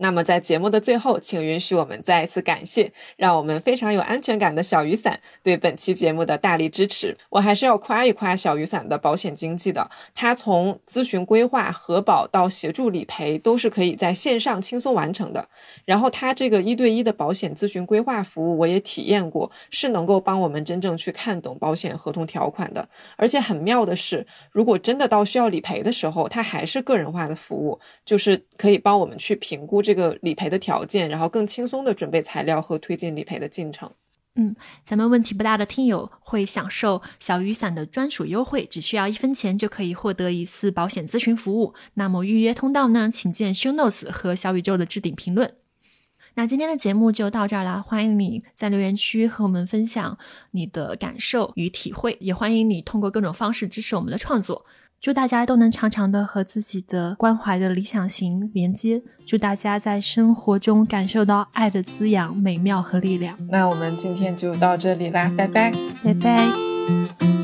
那么在节目的最后，请允许我们再一次感谢让我们非常有安全感的小雨伞对本期节目的大力支持。我还是要夸一夸小雨伞的保险经纪的，它从咨询规划、核保到协助理赔，都是可以在线上轻松完成的。然后它这个一对一的保险咨询规划服务，我也体验过，是能够帮我们真正去看懂保险合同条款的。而且很妙的是，如果真的到需要理赔的时候，它还是个人化的服务，就是可以帮我们去评估这。这个理赔的条件，然后更轻松的准备材料和推进理赔的进程。嗯，咱们问题不大的听友会享受小雨伞的专属优惠，只需要一分钱就可以获得一次保险咨询服务。那么预约通道呢？请见 show notes 和小宇宙的置顶评论。那今天的节目就到这儿了，欢迎你在留言区和我们分享你的感受与体会，也欢迎你通过各种方式支持我们的创作。祝大家都能常常的和自己的关怀的理想型连接。祝大家在生活中感受到爱的滋养、美妙和力量。那我们今天就到这里啦，拜拜，拜拜。